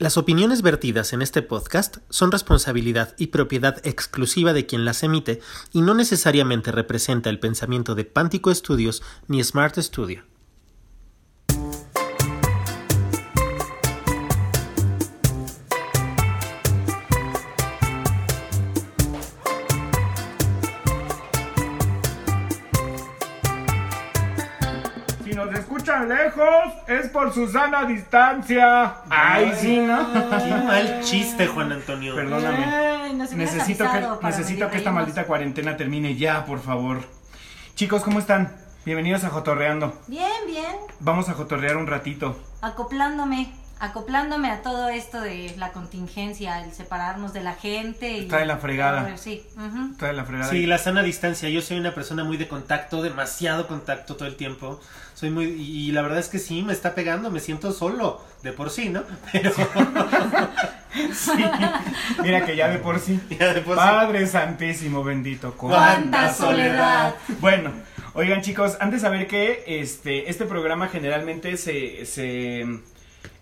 Las opiniones vertidas en este podcast son responsabilidad y propiedad exclusiva de quien las emite y no necesariamente representa el pensamiento de Pántico Studios ni Smart Studio. Por Susana distancia. Ay, sí, ¿no? Qué mal chiste, Juan Antonio. Perdóname. Ay, nos hubieras Necesito que, necesito que esta maldita cuarentena termine ya, por favor. Chicos, ¿cómo están? Bienvenidos a Jotorreando. Bien, bien. Vamos a jotorrear un ratito. Acoplándome, acoplándome a todo esto de la contingencia, el separarnos de la gente. Y, de la fregada. Sí. Toda la fregada. Sí, la sana distancia. Yo soy una persona muy de contacto, demasiado contacto todo el tiempo. Soy muy y la verdad es que sí me está pegando, me siento solo de por sí, ¿no? Pero Sí. Mira que ya de por sí. ya de por sí. Padre Santísimo, bendito. ¡Cuánta soledad! Bueno, oigan chicos, antes de saber que este, este programa generalmente se, se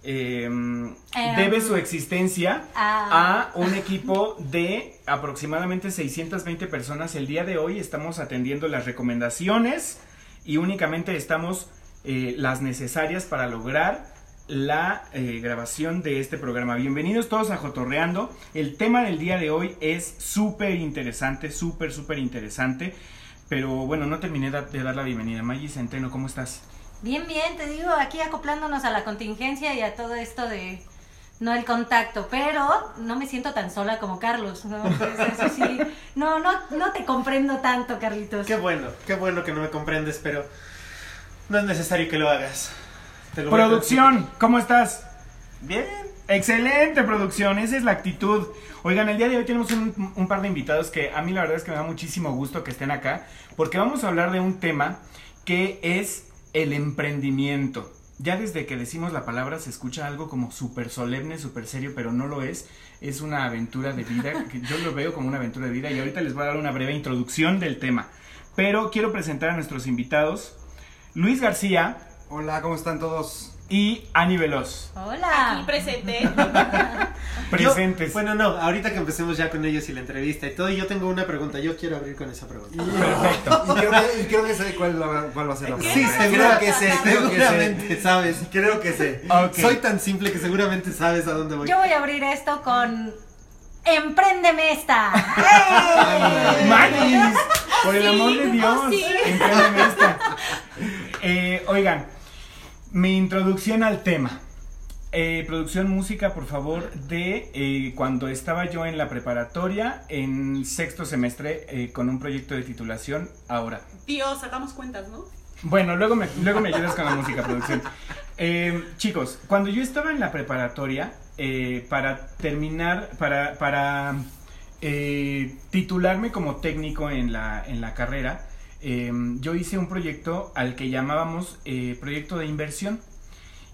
em, debe su existencia ah. a un equipo de aproximadamente 620 personas. El día de hoy estamos atendiendo las recomendaciones y únicamente estamos eh, las necesarias para lograr la eh, grabación de este programa. Bienvenidos todos a Jotorreando. El tema del día de hoy es súper interesante, súper, súper interesante. Pero bueno, no terminé de dar la bienvenida. Maggie Centeno, ¿cómo estás? Bien, bien, te digo, aquí acoplándonos a la contingencia y a todo esto de no el contacto, pero no me siento tan sola como Carlos. No, Eso- eso sí. no, no, no te comprendo tanto, Carlitos. Qué bueno, qué bueno que no me comprendes, pero no es necesario que lo hagas. Te lo voy a Producción, ¿cómo estás? Bien. Excelente producción, esa es la actitud. Oigan, el día de hoy tenemos un, un par de invitados que a mí la verdad es que me da muchísimo gusto que estén acá, porque vamos a hablar de un tema que es el emprendimiento. Ya desde que decimos la palabra se escucha algo como súper solemne, súper serio, pero no lo es. Es una aventura de vida, que yo lo veo como una aventura de vida y ahorita les voy a dar una breve introducción del tema. Pero quiero presentar a nuestros invitados, Luis García Hola, ¿cómo están todos? Y Ani Veloz. Hola. Aquí presente. Presentes. Yo- bueno, no, ahorita que empecemos ya con ellos y la entrevista y todo, yo tengo una pregunta. Yo quiero abrir con esa pregunta. Perfecto. Y creo que, y creo que sé cuál, la- cuál va a ser la Sí, pregunta. seguro creo que sé, creo que seguramente sé. sabes. Creo que sé. Soy tan simple que seguramente sabes a dónde voy. Yo voy a abrir esto con Empréndeme esta. Manis, por el Sí, amor de Dios, oh, sí. empréndeme esta. Eh, oigan, mi introducción al tema. Eh, producción música, por favor, de eh, cuando estaba yo en la preparatoria, en sexto semestre, eh, con un proyecto de titulación, ahora. Dios, sacamos cuentas, ¿no? Bueno, luego me, luego me ayudas con la música, producción. Chicos, cuando yo estaba en la preparatoria, para terminar, para, para titularme como técnico en la, en la carrera, eh, yo hice un proyecto al que llamábamos eh, proyecto de inversión.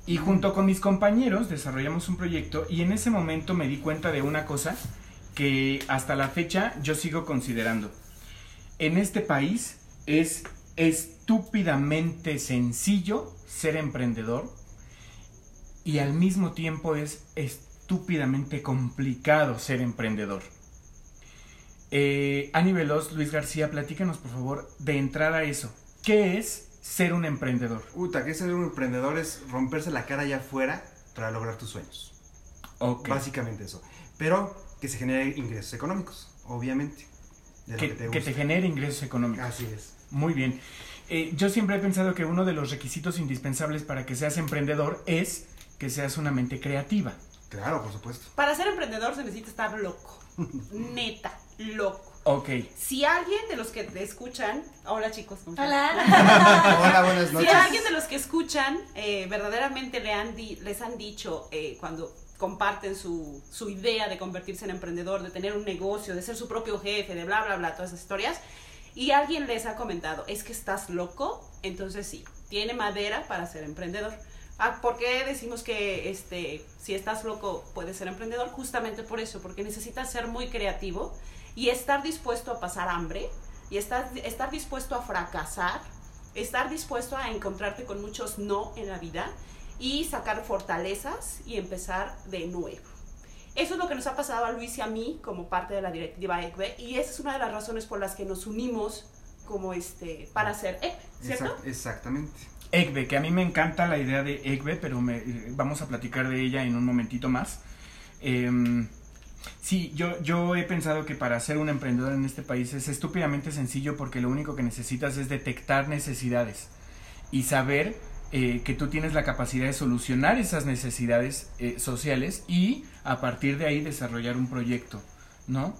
Y junto con mis compañeros desarrollamos un proyecto y en ese momento me di cuenta de una cosa que hasta la fecha yo sigo considerando. En este país es estúpidamente sencillo ser emprendedor y al mismo tiempo es estúpidamente complicado ser emprendedor. Eh, Ani Veloz, Luis García, platícanos por favor de entrar a eso. ¿Qué es ser un emprendedor? Uta, que ser un emprendedor es romperse la cara allá afuera para lograr tus sueños. Ok. Básicamente eso. Pero que se genere ingresos económicos, obviamente. De lo Que, que te que te genere ingresos económicos. Así es. Muy bien. Eh, yo siempre he pensado que uno de los requisitos indispensables para que seas emprendedor es que seas una mente creativa. Claro, por supuesto. Para ser emprendedor se necesita estar loco. Neta, loco. Ok. Si alguien de los que te escuchan, hola chicos, ¿cómo? Hola. Hola, buenas Si noches. alguien de los que escuchan eh, verdaderamente le han di- les han dicho eh, cuando comparten su, su idea de convertirse en emprendedor, de tener un negocio, de ser su propio jefe, de bla, bla, bla, todas esas historias, y alguien les ha comentado, es que estás loco, entonces sí, tiene madera para ser emprendedor. Ah, ¿Por qué decimos que este, si estás loco puedes ser emprendedor? Justamente por eso, porque necesitas ser muy creativo y estar dispuesto a pasar hambre y estar, estar dispuesto a fracasar, estar dispuesto a encontrarte con muchos no en la vida y sacar fortalezas y empezar de nuevo. Eso es lo que nos ha pasado a Luis y a mí como parte de la directiva ECBE y esa es una de las razones por las que nos unimos como este para hacer ECBE, ¿cierto? Exact- exactamente. EGBE, que a mí me encanta la idea de EGBE, pero me- eh, vamos a platicar de ella en un momentito más. Em, sí, yo, yo he pensado que para ser un emprendedor en este país es estúpidamente sencillo porque lo único que necesitas es detectar necesidades y saber eh, que tú tienes la capacidad de solucionar esas necesidades eh, sociales y a partir de ahí desarrollar un proyecto, ¿no?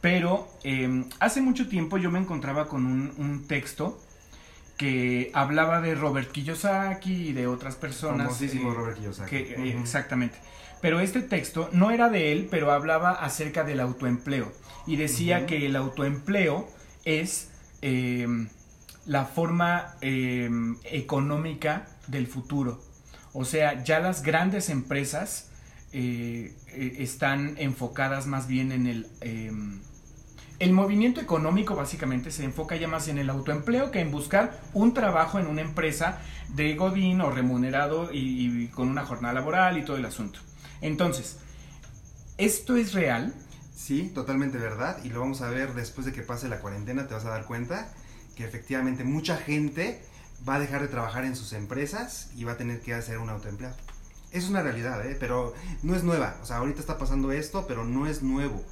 Pero em, hace mucho tiempo yo me encontraba con un, un texto que hablaba de Robert Kiyosaki y de otras personas. Famosísimo eh, Robert Kiyosaki. que. Exactamente. Pero este texto no era de él, pero hablaba acerca del autoempleo. Y decía que el autoempleo es eh, la forma eh, económica del futuro. O sea, ya las grandes empresas eh, eh, están enfocadas más bien en el... eh, el movimiento económico básicamente se enfoca ya más en el autoempleo que en buscar un trabajo en una empresa de godín o remunerado y, y con una jornada laboral y todo el asunto. Entonces, ¿esto es real? Sí, totalmente verdad. Y lo vamos a ver después de que pase la cuarentena, te vas a dar cuenta que efectivamente mucha gente va a dejar de trabajar en sus empresas y va a tener que hacer un autoempleado. Es una realidad, ¿eh? pero no es nueva. O sea, ahorita está pasando esto, pero no es nuevo.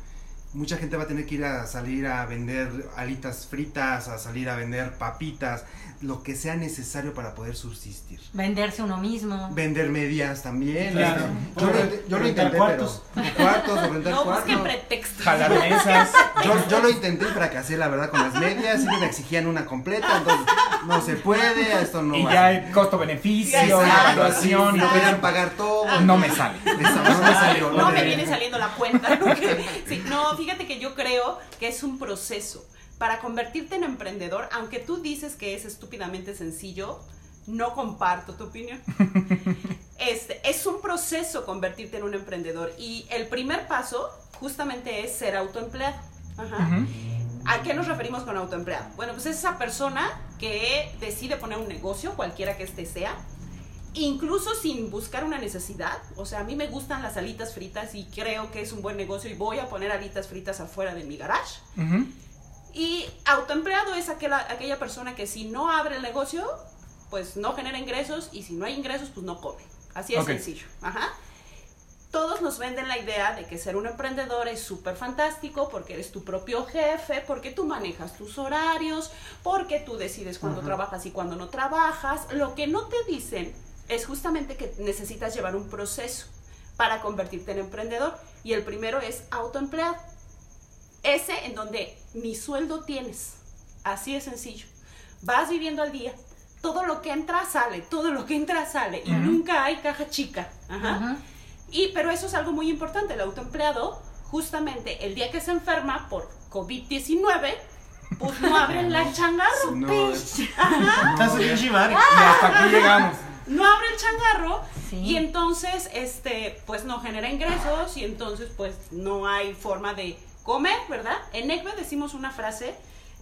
Mucha gente va a tener que ir a salir a vender alitas fritas, a salir a vender papitas, lo que sea necesario para poder subsistir. Venderse uno mismo. Vender medias también. Claro. Yo, lo, yo lo intenté, cuartos. pero cuartos o rentar No cuartos. pretextos. Jalar mesas. Yo, yo lo intenté y fracasé, la verdad, con las medias. Siempre me exigían una completa, entonces no se puede, esto no y va. ya el costo-beneficio, la evaluación y no querían pagar todo. No me sale. Eso, no me salió. No me viene saliendo la cuenta. ¿no? Sí, no, fíjate que yo creo que es un proceso. Para convertirte en emprendedor, aunque tú dices que es estúpidamente sencillo, no comparto tu opinión. Este, es un proceso convertirte en un emprendedor y el primer paso justamente es ser autoempleado. Ajá. ¿A qué nos referimos con autoempleado? Bueno, pues es esa persona que decide poner un negocio, cualquiera que este sea, incluso sin buscar una necesidad. O sea, a mí me gustan las alitas fritas y creo que es un buen negocio y voy a poner alitas fritas afuera de mi garage. Ujú. Y autoempleado es aquella, aquella persona que si no abre el negocio, pues no genera ingresos y si no hay ingresos, pues no come. Así es sencillo. Ajá. Todos nos venden la idea de que ser un emprendedor es súper fantástico porque eres tu propio jefe, porque tú manejas tus horarios, porque tú decides cuándo trabajas y cuándo no trabajas. Lo que no te dicen es justamente que necesitas llevar un proceso para convertirte en emprendedor y el primero es autoempleado. Ese en donde ni sueldo tienes. Así de sencillo. Vas viviendo al día. Todo lo que entra sale, todo lo que entra sale y nunca hay caja chica. Ajá. Y pero eso es algo muy importante, el autoempleado justamente el día que se enferma por COVID-19, pues no abren la changarro. No, hasta aquí llegamos. no abre el changarro Sí. y entonces este pues no genera ingresos y entonces pues no hay forma de comer, ¿verdad? En ECBE decimos una frase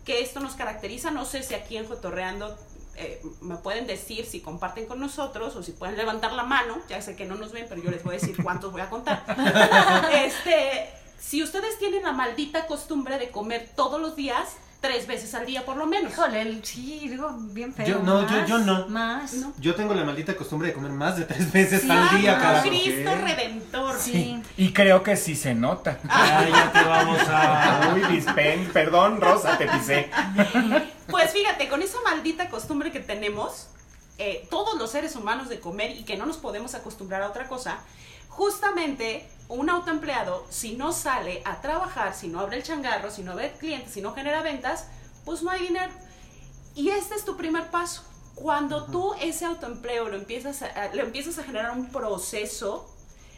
que esto nos caracteriza, no sé si aquí en Jotorreando eh, me pueden decir si comparten con nosotros o si pueden levantar la mano, ya sé que no nos ven, pero yo les voy a decir cuántos voy a contar. este, si ustedes tienen la maldita costumbre de comer todos los días, tres veces al día por lo menos. Híjole, el- sí, digo, bien feo. Yo- no, yo- Más, yo no. Más. No. Yo tengo la maldita costumbre de comer más de tres veces Sí, al día, carajo. Cristo ¿Qué? Redentor. Sí. Y creo que sí se nota. Ah, ya te vamos a. Uy, dispen, perdón, Rosa, te pisé. Pues fíjate, con esa maldita costumbre que tenemos, eh, todos los seres humanos de comer y que no nos podemos acostumbrar a otra cosa, justamente un autoempleado, si no sale a trabajar, si no abre el changarro, si no ve clientes, si no genera ventas, pues no hay dinero. Y este es tu primer paso. Cuando tú ese autoempleo lo empiezas a, lo empiezas a generar un proceso,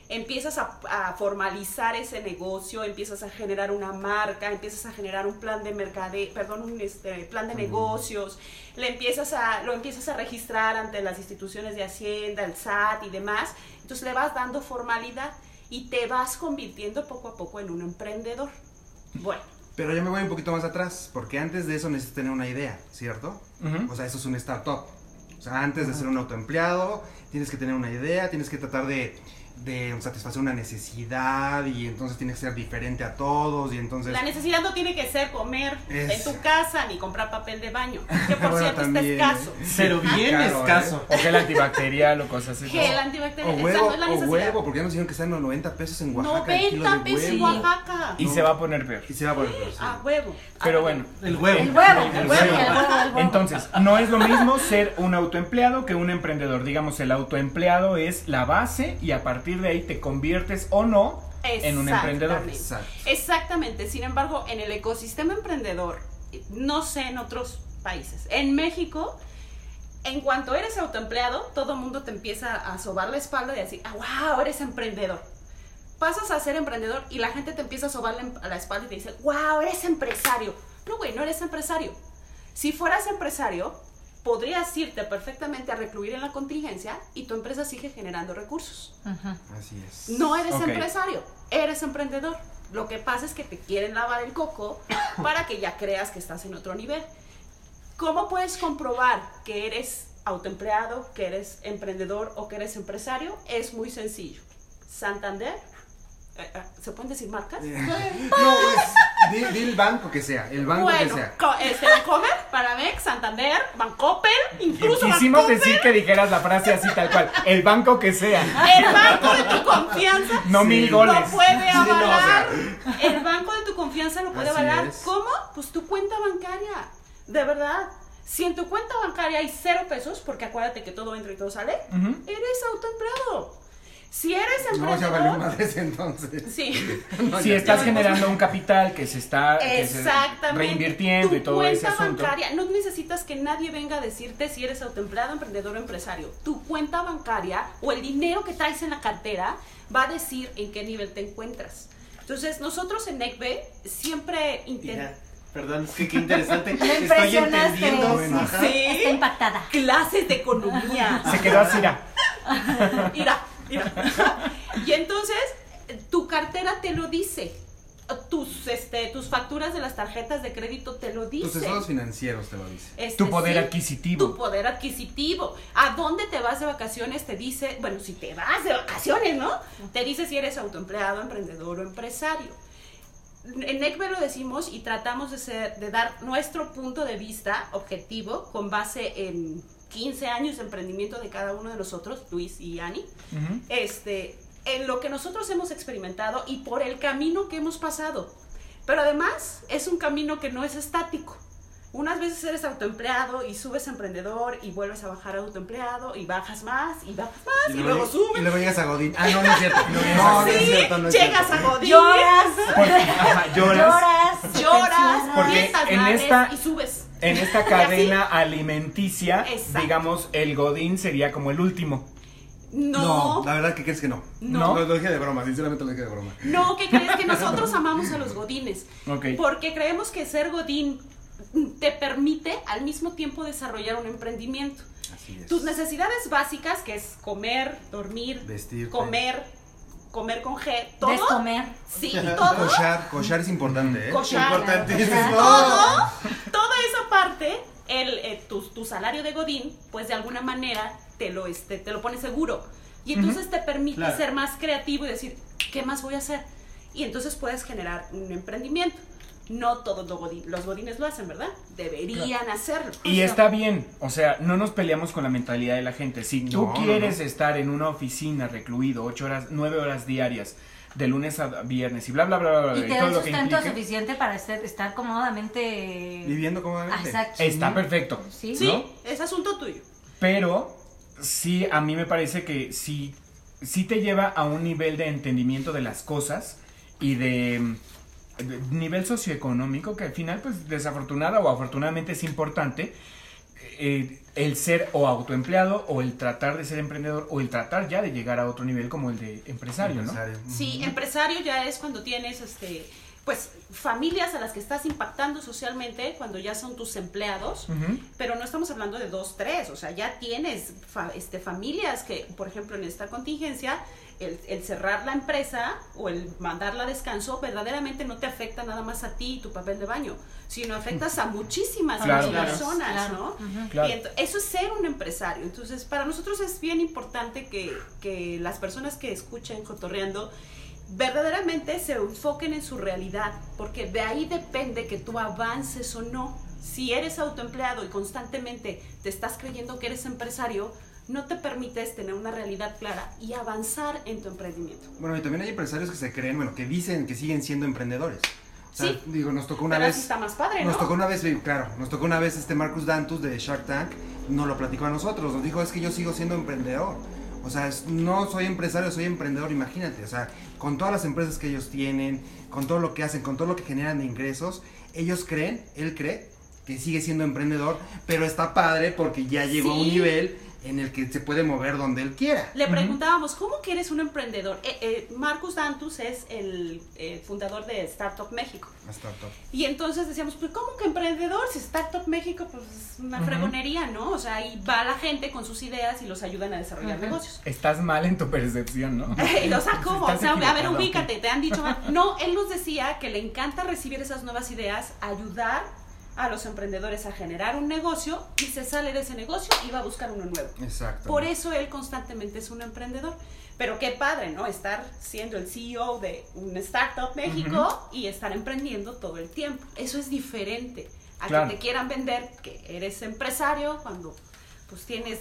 empiezas a, a formalizar ese negocio, empiezas a generar una marca, empiezas a generar un plan de mercade, perdón, un este, plan de negocios, le empiezas a, lo empiezas a registrar ante las instituciones de Hacienda, el SAT y demás, entonces le vas dando formalidad y te vas convirtiendo poco a poco en un emprendedor. Bueno, Pero yo me voy un poquito más atrás, porque antes de eso necesitas tener una idea, ¿cierto? O sea, eso es un startup. O sea, antes de ser un autoempleado, tienes que tener una idea, tienes que tratar de, de satisfacer una necesidad y entonces tienes que ser diferente a todos y entonces... La necesidad no tiene que ser comer Es- en tu casa ni comprar papel de baño, que por Bueno, cierto también, está escaso. ¿eh? Pero bien Caro, escaso. O gel antibacterial o cosas así. Gel O antibacterial, esa huevo, no es la o huevo, porque ya nos dijeron que están a 90 pesos en Oaxaca. el kilo 90 de pesos en. Oaxaca. Y se va a poner peor. Y se va por el peor, sí. A huevo. Pero A bueno. El huevo. El huevo, El el huevo. huevo, el huevo, el huevo. Entonces, no es lo mismo ser un autoempleado que un emprendedor. Digamos, el autoempleado es la base y a partir de ahí te conviertes o no en un emprendedor. Exactamente. Exacto. Exactamente. Sin embargo, en el ecosistema emprendedor, no sé en otros países, en México, en cuanto eres autoempleado, todo el mundo te empieza a sobar la espalda y a decir, ah, wow, eres emprendedor. Pasas a ser emprendedor y la gente te empieza a sobar la, la espalda y te dice, wow, eres empresario. No, güey, no eres empresario. Si fueras empresario, podrías irte perfectamente a recluir en la contingencia y tu empresa sigue generando recursos. Así es. No eres empresario, eres emprendedor. Lo que pasa es que te quieren lavar el coco para que ya creas que estás en otro nivel. ¿Cómo puedes comprobar que eres autoempleado, que eres emprendedor o que eres empresario? Es muy sencillo. Santander, ¿se pueden decir marcas? no, pues, di, di el banco que sea, el banco que sea. co- este, Bancomer, Paramex, Santander, Bancoppel, incluso Quisimos Bancoppel, decir que dijeras la frase así tal cual. El banco que sea. el banco de tu confianza No Sí. mil lo goles. puede no, o sea. avalar. El banco de tu confianza lo puede Así avalar. es. ¿Cómo? Pues tu cuenta bancaria. De verdad. Si en tu cuenta bancaria hay cero pesos, porque acuérdate que todo entra y todo sale, eres autoempleado. Si eres No, ya valió emprendedor, madres entonces. sí, No, Si estás está. generando un capital que se está que se- exactamente. reinvirtiendo tu y todo cuenta ese asunto. bancaria, no necesitas que nadie venga a decirte si eres autoempleado, emprendedor o empresario. Tu cuenta bancaria o el dinero que traes en la cartera va a decir en qué nivel te encuentras. Entonces, nosotros en NECB siempre Mira, intentamos... perdón, es que qué interesante. Me Estoy entendiendo. Bueno. Sí. Está impactada. clases de economía. Se quedó así. Mira, mira. Y entonces, tu cartera te lo dice. Tus, este, tus facturas de las tarjetas de crédito te lo Tus dicen. estados financieros te lo dicen. Este, Tu poder sí, adquisitivo. Tu poder adquisitivo. ¿A dónde te vas de vacaciones? Te dice, bueno, si te vas de vacaciones, ¿no? Te dice si eres autoempleado, emprendedor o empresario. En NECBE lo decimos y tratamos de, ser, de dar nuestro punto de vista objetivo con base en 15 años de emprendimiento de cada uno de nosotros, Luis y Ani, Ujú. este, en lo que nosotros hemos experimentado y por el camino que hemos pasado. Pero además es un camino que no es estático. Unas veces eres autoempleado y subes a emprendedor y vuelves a bajar a autoempleado y bajas más y bajas más y, luego lleg- subes. Y luego llegas a Godín. Ah, no, no es cierto. No, no, es cierto, no es llegas cierto. a Godín, Lloras. Porque, ajá, lloras. Lloras. lloras, Porque en esta- y subes. En esta cadena alimenticia, Exacto. digamos, el Godín sería como el último. No, No, la verdad que crees que no. No. Lo, lo dije de broma, sinceramente lo dije de broma. no, ¿qué crees? Que nosotros amamos a los godines. Ok. Porque creemos que ser godín te permite al mismo tiempo desarrollar un emprendimiento. Así es. Tus necesidades básicas, que es comer, dormir, Vestirte. comer, comer con G, todo. Descomer. Sí, todo. Cochar, cochar es importante, ¿eh? Cochar. Importantísimo. Todo, toda esa parte, el, eh, tu, tu salario de Godín, pues de alguna manera te lo, este, te lo pone seguro. Y entonces te permite Claro. ser más creativo y decir, ¿qué más voy a hacer? Y entonces puedes generar un emprendimiento. No todos los, godín- los godines lo hacen, ¿verdad? Deberían hacerlo. Y está bien, o sea, no nos peleamos con la mentalidad de la gente. Si tú No, quieres no. estar en una oficina recluido ocho horas, nueve horas diarias, de lunes a viernes y bla, bla, bla, bla, Y te da todo el lo que sustento suficiente para estar, estar cómodamente. Viviendo cómodamente. Exacto. está perfecto. Sí. Sí, ¿no? es asunto tuyo. Pero sí, a mí me parece que sí, sí te lleva a un nivel de entendimiento de las cosas y de nivel socioeconómico que al final, pues desafortunada o afortunadamente es importante eh, el ser o autoempleado o el tratar de ser emprendedor o el tratar ya de llegar a otro nivel como el de empresario, ¿no? Sí, empresario ya es cuando tienes este pues familias a las que estás impactando socialmente cuando ya son tus empleados, pero no estamos hablando de dos, tres, o sea, ya tienes fa- este, familias que, por ejemplo, en esta contingencia, el, el cerrar la empresa o el mandarla a descanso verdaderamente no te afecta nada más a ti y tu papel de baño, sino afectas a muchísimas Claro. otras Claro. personas, Claro. ¿no? Ujú. Claro. Y ent- eso es ser un empresario. Entonces, para nosotros es bien importante que, que las personas que escuchen Cotorreando verdaderamente se enfoquen en su realidad, porque de ahí depende que tú avances o no. Si eres autoempleado y constantemente te estás creyendo que eres empresario, no te permites tener una realidad clara y avanzar en tu emprendimiento. Bueno, y también hay empresarios que se creen, bueno, que dicen que siguen siendo emprendedores. O sea, Sí. digo, nos tocó una Pero vez. está más padre, ¿no? Nos tocó una vez, claro, nos tocó una vez este Marcus Dantus de Shark Tank, nos lo platicó a nosotros, nos dijo, es que yo sigo siendo emprendedor. O sea, no soy empresario, soy emprendedor, imagínate. O sea, con todas las empresas que ellos tienen, con todo lo que hacen, con todo lo que generan de ingresos, ellos creen, él cree, que sigue siendo emprendedor, pero está padre porque ya llegó a un nivel en el que se puede mover donde él quiera. Le preguntábamos, ¿cómo que eres un emprendedor? Eh, eh, Marcus Dantus es el eh, fundador de Startup México. Startup. Y entonces decíamos, pues ¿cómo que emprendedor? Si Startup México, pues es una fregonería, ¿no? O sea, ahí va la gente con sus ideas y los ayudan a desarrollar negocios. Estás mal en tu percepción, ¿no? Y o sea, ¿cómo? O sea, a ver, ubícate, te han dicho. No, él nos decía que le encanta recibir esas nuevas ideas, ayudar a los emprendedores a generar un negocio y se sale de ese negocio y va a buscar uno nuevo. Exacto. Por eso él constantemente es un emprendedor. Pero qué padre, ¿no? Estar siendo el CEO de un Startup México y estar emprendiendo todo el tiempo. Eso es diferente a Claro. que te quieran vender que eres empresario cuando pues tienes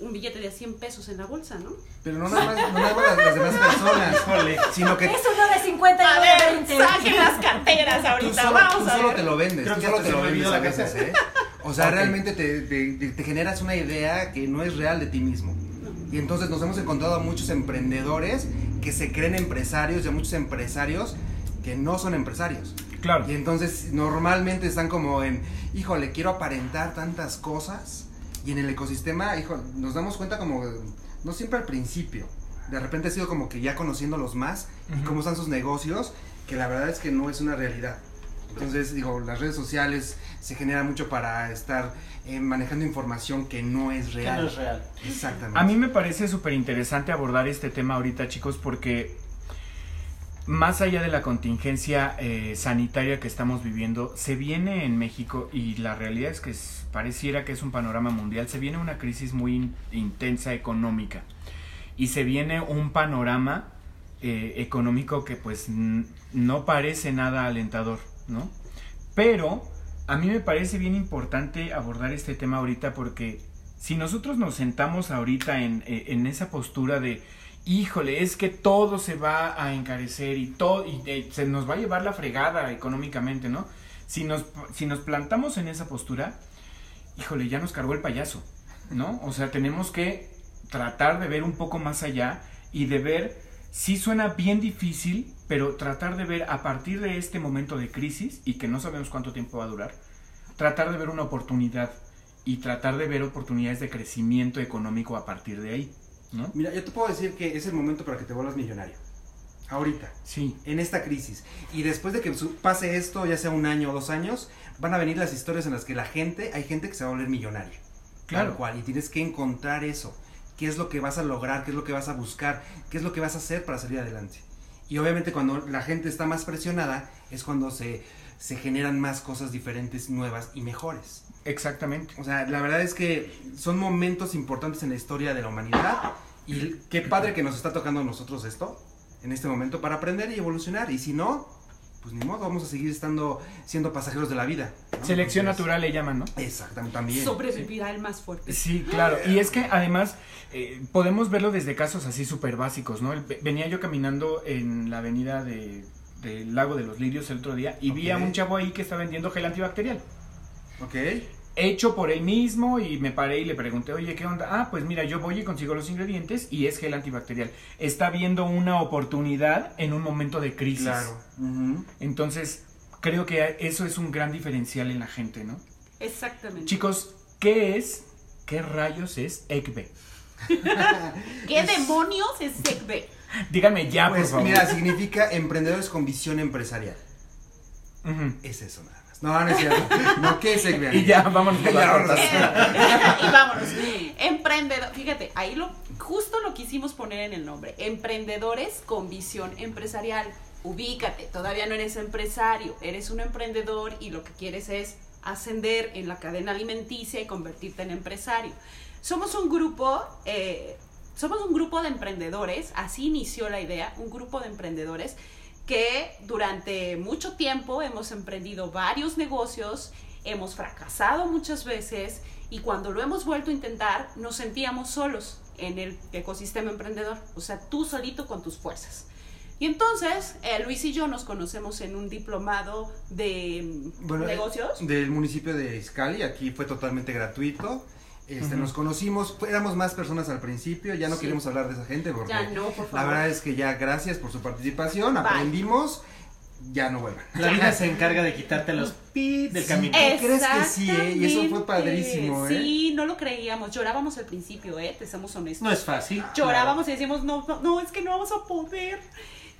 un billete de 100 pesos en la bolsa, ¿no? Pero no nada más, no nada más las, las demás personas, sino que Es uno de 50 y A uno de ver, 20. saquen las carteras tú ahorita, solo, vamos tú a solo ver. te lo vendes, Creo tú que solo te lo vendes a veces. ¿eh? O sea, realmente te, te- te- te generas una idea que no es real de ti mismo. Y entonces nos hemos encontrado a muchos emprendedores que se creen empresarios y a muchos empresarios que no son empresarios. Claro. Y entonces normalmente están como en, híjole, quiero aparentar tantas cosas. Y en el ecosistema, hijo, nos damos cuenta como, no siempre al principio. De repente ha sido como que ya conociéndolos más y Ujú. cómo están sus negocios, que la verdad es que no es una realidad. Entonces, digo, las redes sociales se generan mucho para estar eh, manejando información que no es Que real. no es real. Exactamente. A mí me parece súper interesante abordar este tema ahorita, chicos, porque más allá de la contingencia eh, sanitaria que estamos viviendo, se viene en México, y la realidad es que pareciera que es un panorama mundial, se viene una crisis muy in- intensa económica. Y se viene un panorama eh, económico que pues no parece nada alentador, ¿no? Pero a mí me parece bien importante abordar este tema ahorita porque si nosotros nos sentamos ahorita en, eh, en esa postura de, híjole, es que todo se va a encarecer y todo y eh, se nos va a llevar la fregada económicamente, ¿no? Si nos, si nos plantamos en esa postura, híjole, ya nos cargó el payaso, ¿no? O sea, tenemos que tratar de ver un poco más allá y de ver, sí suena bien difícil, pero tratar de ver a partir de este momento de crisis y que no sabemos cuánto tiempo va a durar, tratar de ver una oportunidad y tratar de ver oportunidades de crecimiento económico a partir de ahí, ¿no? Mira, yo te puedo decir que es el momento para que te vuelvas millonario. Ahorita. Sí, en esta crisis. Y después de que pase esto, ya sea un año o dos años, van a venir las historias en las que la gente, hay gente que se va a volver millonaria. Claro. Tal cual. Y tienes que encontrar eso. ¿Qué es lo que vas a lograr? ¿Qué es lo que vas a buscar? ¿Qué es lo que vas a hacer para salir adelante? Y obviamente cuando la gente está más presionada es cuando se, se generan más cosas diferentes, nuevas y mejores. Exactamente. O sea, la verdad es que son momentos importantes en la historia de la humanidad y qué padre que nos está tocando a nosotros esto en este momento para aprender y evolucionar. Y si no, pues ni modo, vamos a seguir estando siendo pasajeros de la vida. ¿no? Selección Entonces, natural le llaman, ¿no? Exactamente, también. Sobrevivirá el más fuerte. Sí, claro. Y es que además eh, podemos verlo desde casos así súper básicos, ¿no? El- Venía yo caminando en la avenida de, del Lago de los Lirios el otro día y vi a un chavo ahí que está vendiendo gel antibacterial. Ok. Hecho por él mismo y me paré y le pregunté, oye, ¿qué onda? Ah, pues mira, yo voy y consigo los ingredientes y es gel antibacterial. Está viendo una oportunidad en un momento de crisis. Claro. Entonces, creo que eso es un gran diferencial en la gente, ¿no? Exactamente. Chicos, ¿qué es, qué rayos es ECBE? ¿Qué demonios es SECB? Díganme ya, Pues por favor. mira, significa emprendedores con visión empresarial. Es eso nada. No, no es cierto. No, ¿qué es Y ya, vámonos. Ya, vámonos. y vámonos. Emprendedor. Fíjate, ahí lo justo lo quisimos poner en el nombre, emprendedores con visión empresarial. Ubícate, todavía no eres empresario, eres un emprendedor y lo que quieres es ascender en la cadena alimenticia y convertirte en empresario. Somos un grupo, eh, somos un grupo de emprendedores, así inició la idea, un grupo de emprendedores que durante mucho tiempo hemos emprendido varios negocios, hemos fracasado muchas veces y cuando lo hemos vuelto a intentar nos sentíamos solos en el ecosistema emprendedor, o sea, tú solito con tus fuerzas. Y entonces, eh, Luis y yo nos conocemos en un diplomado de mm, Bueno, negocios. Del municipio de Iscali, aquí fue totalmente gratuito. Este. Nos conocimos, éramos más personas al principio, ya no Sí. queremos hablar de esa gente porque Ya no, por la favor. verdad es que ya gracias por su participación, Bye. aprendimos, ya no vuelvan. La vida se encarga de quitarte los pi del Sí. camino. ¿Crees que sí, eh? Y eso fue padrísimo, ¿eh? Sí, no lo creíamos. Llorábamos al principio, ¿eh? Te somos honestos. No es fácil. Llorábamos y decíamos, no, no, no, es que no vamos a poder.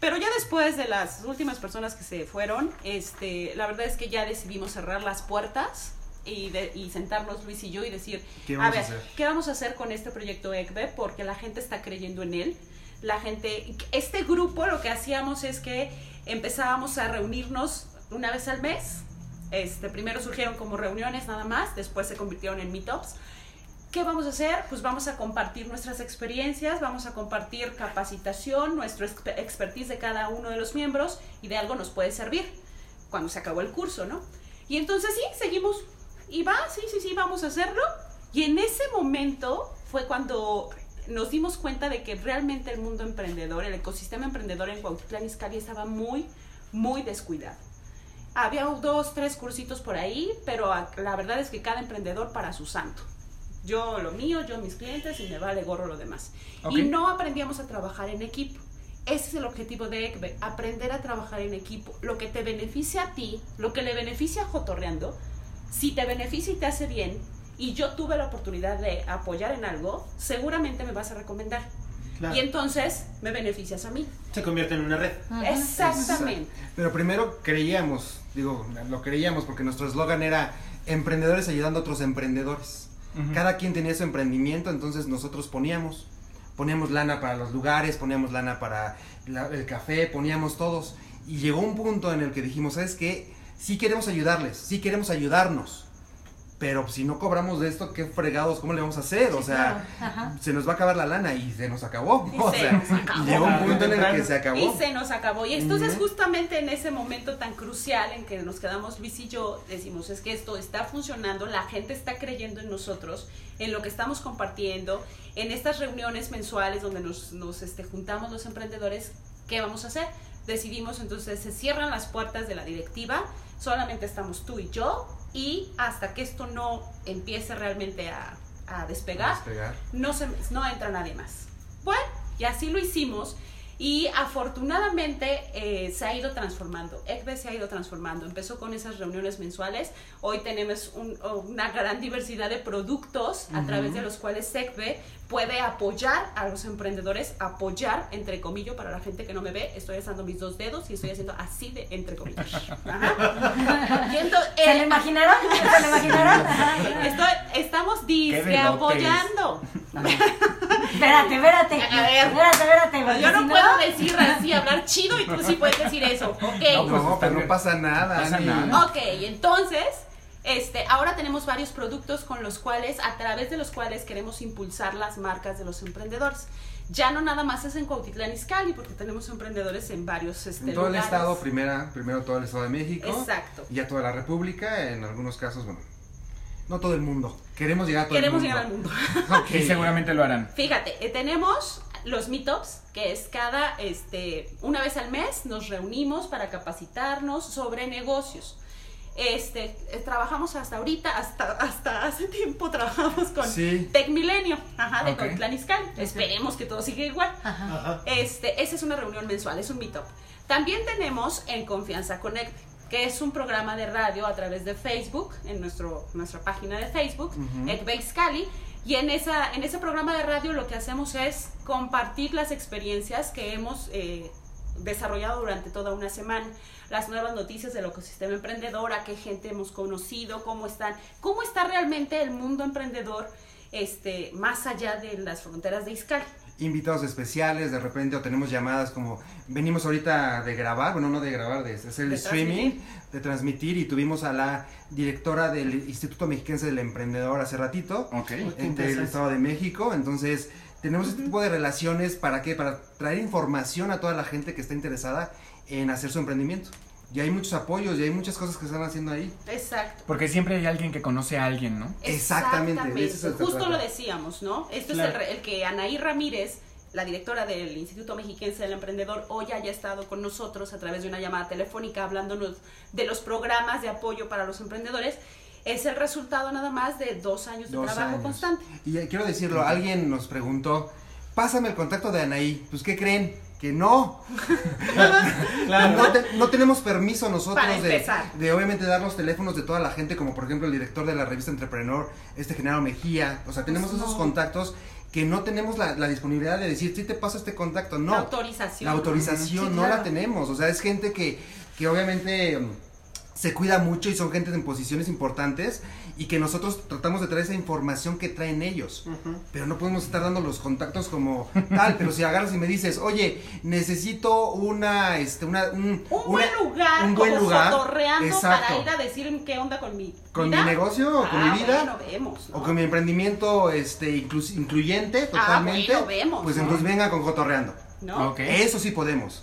Pero ya después de las últimas personas que se fueron, este, la verdad es que ya decidimos cerrar las puertas y, de- y sentarnos Luis y yo y decir, ¿Qué a vamos a ver, hacer? ¿qué vamos a hacer con este proyecto ECBE? Porque la gente está creyendo en él. La gente, este grupo lo que hacíamos es que empezábamos a reunirnos una vez al mes. Este, primero surgieron como reuniones nada más, después se convirtieron en meetups. ¿Qué vamos a hacer? Pues vamos a compartir nuestras experiencias, vamos a compartir capacitación, nuestro exper- expertise de cada uno de los miembros y de algo nos puede servir cuando se acabó el curso, ¿no? Y entonces sí, seguimos. Y va, sí, sí, sí, vamos a hacerlo. Y en ese momento fue cuando nos dimos cuenta de que realmente el mundo emprendedor, el ecosistema emprendedor en Cuautitlán Izcalli estaba muy, muy descuidado. Había dos, tres cursitos por ahí, pero la verdad es que cada emprendedor para su santo. Yo lo mío, yo mis clientes y me vale gorro lo demás. Y no aprendíamos a trabajar en equipo. Ese es el objetivo de ECBE, aprender a trabajar en equipo. Lo que te beneficia a ti, lo que le beneficia a Jotorreando, si te beneficia y te hace bien, y yo tuve la oportunidad de apoyar en algo, seguramente me vas a recomendar. Claro. Y entonces me beneficias a mí. Se convierte en una red. Ujú. Exactamente. Pero primero creíamos, digo, lo creíamos porque nuestro eslogan era emprendedores ayudando a otros emprendedores. Cada quien tenía su emprendimiento, entonces nosotros poníamos, poníamos lana para los lugares, poníamos lana para la- el café, poníamos todos. Y llegó un punto en el que dijimos, ¿sabes qué? Sí queremos ayudarles, sí queremos ayudarnos. Pero si no cobramos de esto, ¿qué fregados? ¿Cómo le vamos a hacer? o sea, se nos va a acabar la lana y se nos acabó. Y o se sea, nos acabó. y llegó un punto en el que se acabó. Y se nos acabó. Y entonces Ujú. justamente en ese momento tan crucial en que nos quedamos Luis y yo, decimos, es que esto está funcionando, la gente está creyendo en nosotros, en lo que estamos compartiendo, en estas reuniones mensuales donde nos, nos, este, juntamos los emprendedores, ¿qué vamos a hacer? Decidimos entonces, se cierran las puertas de la directiva, solamente estamos tú y yo, y hasta que esto no empiece realmente a, a despegar, Despegar. no, se, no entra nadie más. Bueno, y así lo hicimos. Y afortunadamente eh, se ha ido transformando. ECBE se ha ido transformando. Empezó con esas reuniones mensuales. Hoy tenemos un- una gran diversidad de productos a través de los cuales ECBE puede apoyar a los emprendedores, apoyar, entre comillas, para la gente que no me ve, estoy alzando mis dos dedos y estoy haciendo así de entre comillas. Ajá. ¿Se lo imaginaron? ¿Se lo imaginaron? Estoy- estamos disque apoyando. Espérate, espérate. A ver. Espérate, espérate. Yo no si puedo decir así, hablar chido y tú sí puedes decir eso. Ok. No, pues, No, pero no bien. pasa nada. Pasa nada. Ok, entonces, este, ahora tenemos varios productos con los cuales, a través de los cuales queremos impulsar las marcas de los emprendedores. Ya no nada más es en Cuautitlán Izcalli, porque tenemos emprendedores en varios este, En todo el estado, primera, primero todo el estado de México. Exacto. Y ya toda la República, en algunos casos, bueno, no todo el mundo. Queremos llegar a todo Queremos el llegar mundo. al mundo. Y seguramente lo harán. Fíjate, eh, tenemos los meetups, que es cada, este, una vez al mes nos reunimos para capacitarnos sobre negocios. Este, eh, trabajamos hasta ahorita, hasta, hasta hace tiempo trabajamos con Sí. Tech Milenio, ajá, de Ok. Cuautitlán Izcalli. Esperemos que todo siga igual. Ajá. Ajá. Este, esa es una reunión mensual, es un meetup. También tenemos en Confianza Connect, que es un programa de radio a través de Facebook, en nuestro, nuestra página de Facebook, Ujú. Ekbe Izcalli. Y en, esa, en ese programa de radio lo que hacemos es compartir las experiencias que hemos eh, desarrollado durante toda una semana, las nuevas noticias del ecosistema emprendedor, a qué gente hemos conocido, cómo están, cómo está realmente el mundo emprendedor este, más allá de las fronteras de Iscali. invitados especiales, de repente o tenemos llamadas como venimos ahorita de grabar, bueno, no de grabar, de hacer el De streaming, transmitir. de transmitir y tuvimos a la directora del Instituto Mexiquense del Emprendedor hace ratito, Ok. qué en- del. Estado de México, entonces tenemos este tipo de relaciones para qué, para traer información a toda la gente que está interesada en hacer su emprendimiento. Y hay muchos apoyos y hay muchas cosas que se están haciendo ahí. Exacto. Porque siempre hay alguien que conoce a alguien, ¿no? Exactamente, eso se Justo trata. lo decíamos, ¿no? Esto Claro. es el, re- el que Anaí Ramírez, la directora del Instituto Mexiquense del Emprendedor, hoy haya estado con nosotros a través de una llamada telefónica hablándonos de los programas de apoyo para los emprendedores. Es el resultado nada más de dos años de Dos trabajo años. constante. Y eh, quiero decirlo, alguien nos preguntó, pásame el contacto de Anaí. Pues, ¿qué creen? Que no. No, te- no tenemos permiso nosotros de, de obviamente dar los teléfonos de toda la gente, como por ejemplo el director de la revista Entrepreneur, este Genaro Mejía. O sea, tenemos Pues esos no. contactos que no tenemos la, la disponibilidad de decir, sí te paso este contacto. No. La autorización. La autorización Sí, no claro. la tenemos. O sea, es gente que, que obviamente mm, se cuida mucho y son gente en posiciones importantes y que nosotros tratamos de traer esa información que traen ellos. Pero no podemos estar dando los contactos como tal. pero si agarras y me dices, oye, necesito una, este, una, un, Un una- buen lugar, un buen como lugar, para ir a decir qué onda con mi con vida. mi negocio o con Ah, mi vida. bueno, vemos, ¿no? O con mi emprendimiento este, inclus- incluyente Ah, totalmente. bueno, vemos, pues ¿no? entonces venga con cotorreando. ¿no? Ok. Eso sí podemos.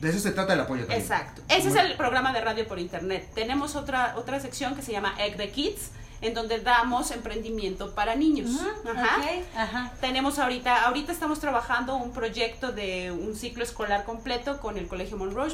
De eso se trata el apoyo también. Exacto. Ese es el programa de radio por internet. Tenemos otra, otra sección que se llama Egg the Kids, en donde damos emprendimiento para niños. Ajá. Tenemos ahorita, ahorita estamos trabajando un proyecto de un ciclo escolar completo con el Colegio Monroe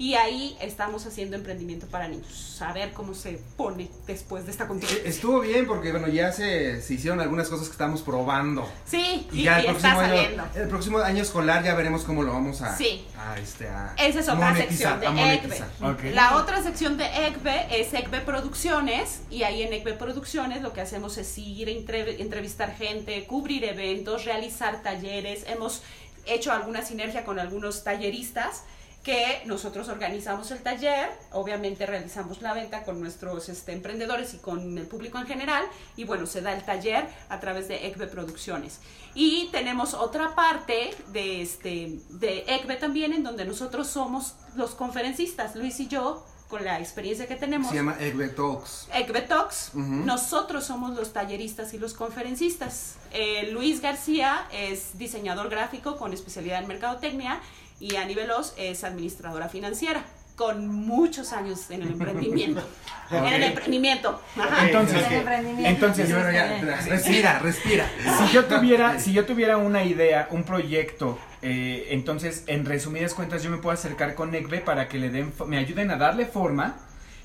y ahí estamos haciendo emprendimiento para niños. A ver cómo se pone después de esta contingencia. Estuvo bien porque bueno, ya se, se hicieron algunas cosas que estamos probando. Sí, Y, y, ya el y próximo, año, saliendo. el próximo año escolar ya veremos cómo lo vamos a, Sí. a, este, a Esa es otra sección de a EGBE. monetizar. Ok. La otra sección de EGBE es EGBE Producciones y ahí en EGBE Producciones lo que hacemos es ir a entre- entrevistar gente, cubrir eventos, realizar talleres. Hemos hecho alguna sinergia con algunos talleristas que nosotros organizamos el taller, obviamente realizamos la venta con nuestros este, emprendedores y con el público en general y bueno, se da el taller a través de ECBE Producciones. Y tenemos otra parte de, este, de ECBE también en donde nosotros somos los conferencistas, Luis y yo, con la experiencia que tenemos. Se llama Egbe Talks. ECBE Talks, Ujú. nosotros somos los talleristas y los conferencistas. Eh, Luis García es diseñador gráfico con especialidad en mercadotecnia y Ani Veloz es administradora financiera con muchos años en el emprendimiento. En el emprendimiento. Ajá. Entonces, emprendimiento. entonces bueno, ya, respira, respira. si yo tuviera, si yo tuviera una idea, un proyecto, eh, entonces, en resumidas cuentas, yo me puedo acercar con ECBE para que le den, me ayuden a darle forma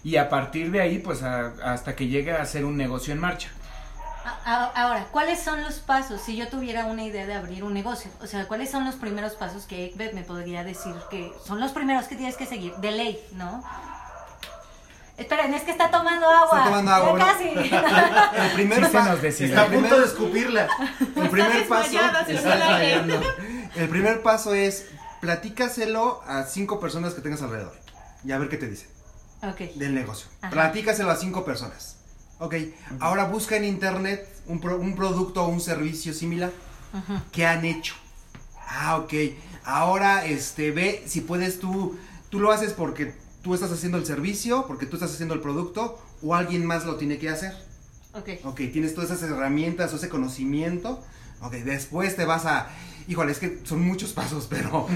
y a partir de ahí, pues, a- hasta que llegue a ser un negocio en marcha. Ahora, ¿cuáles son los pasos si yo tuviera una idea de abrir un negocio? O sea, ¿cuáles son los primeros pasos que Ekbet me podría decir que son los primeros que tienes que seguir? De ley, ¿no? Esperen, es que está tomando agua. Está tomando agua, Ya bueno. casi. El primer Sí se pa- nos decide. Está a El punto de escupirla. El primer paso. el primer paso es platícaselo a cinco personas que tengas alrededor. Y a ver qué te dicen ok. del negocio. Ajá. Platícaselo a cinco personas. Ok. Ahora busca en internet un, pro- un producto o un servicio similar. Ujú. ¿Qué han hecho? Ah, ok. Ahora, este, ve si puedes tú, tú lo haces porque tú estás haciendo el servicio, porque tú estás haciendo el producto, o alguien más lo tiene que hacer. Ok. Ok, tienes todas esas herramientas o ese conocimiento. Ok, después te vas a... Híjole, es que son muchos pasos, pero,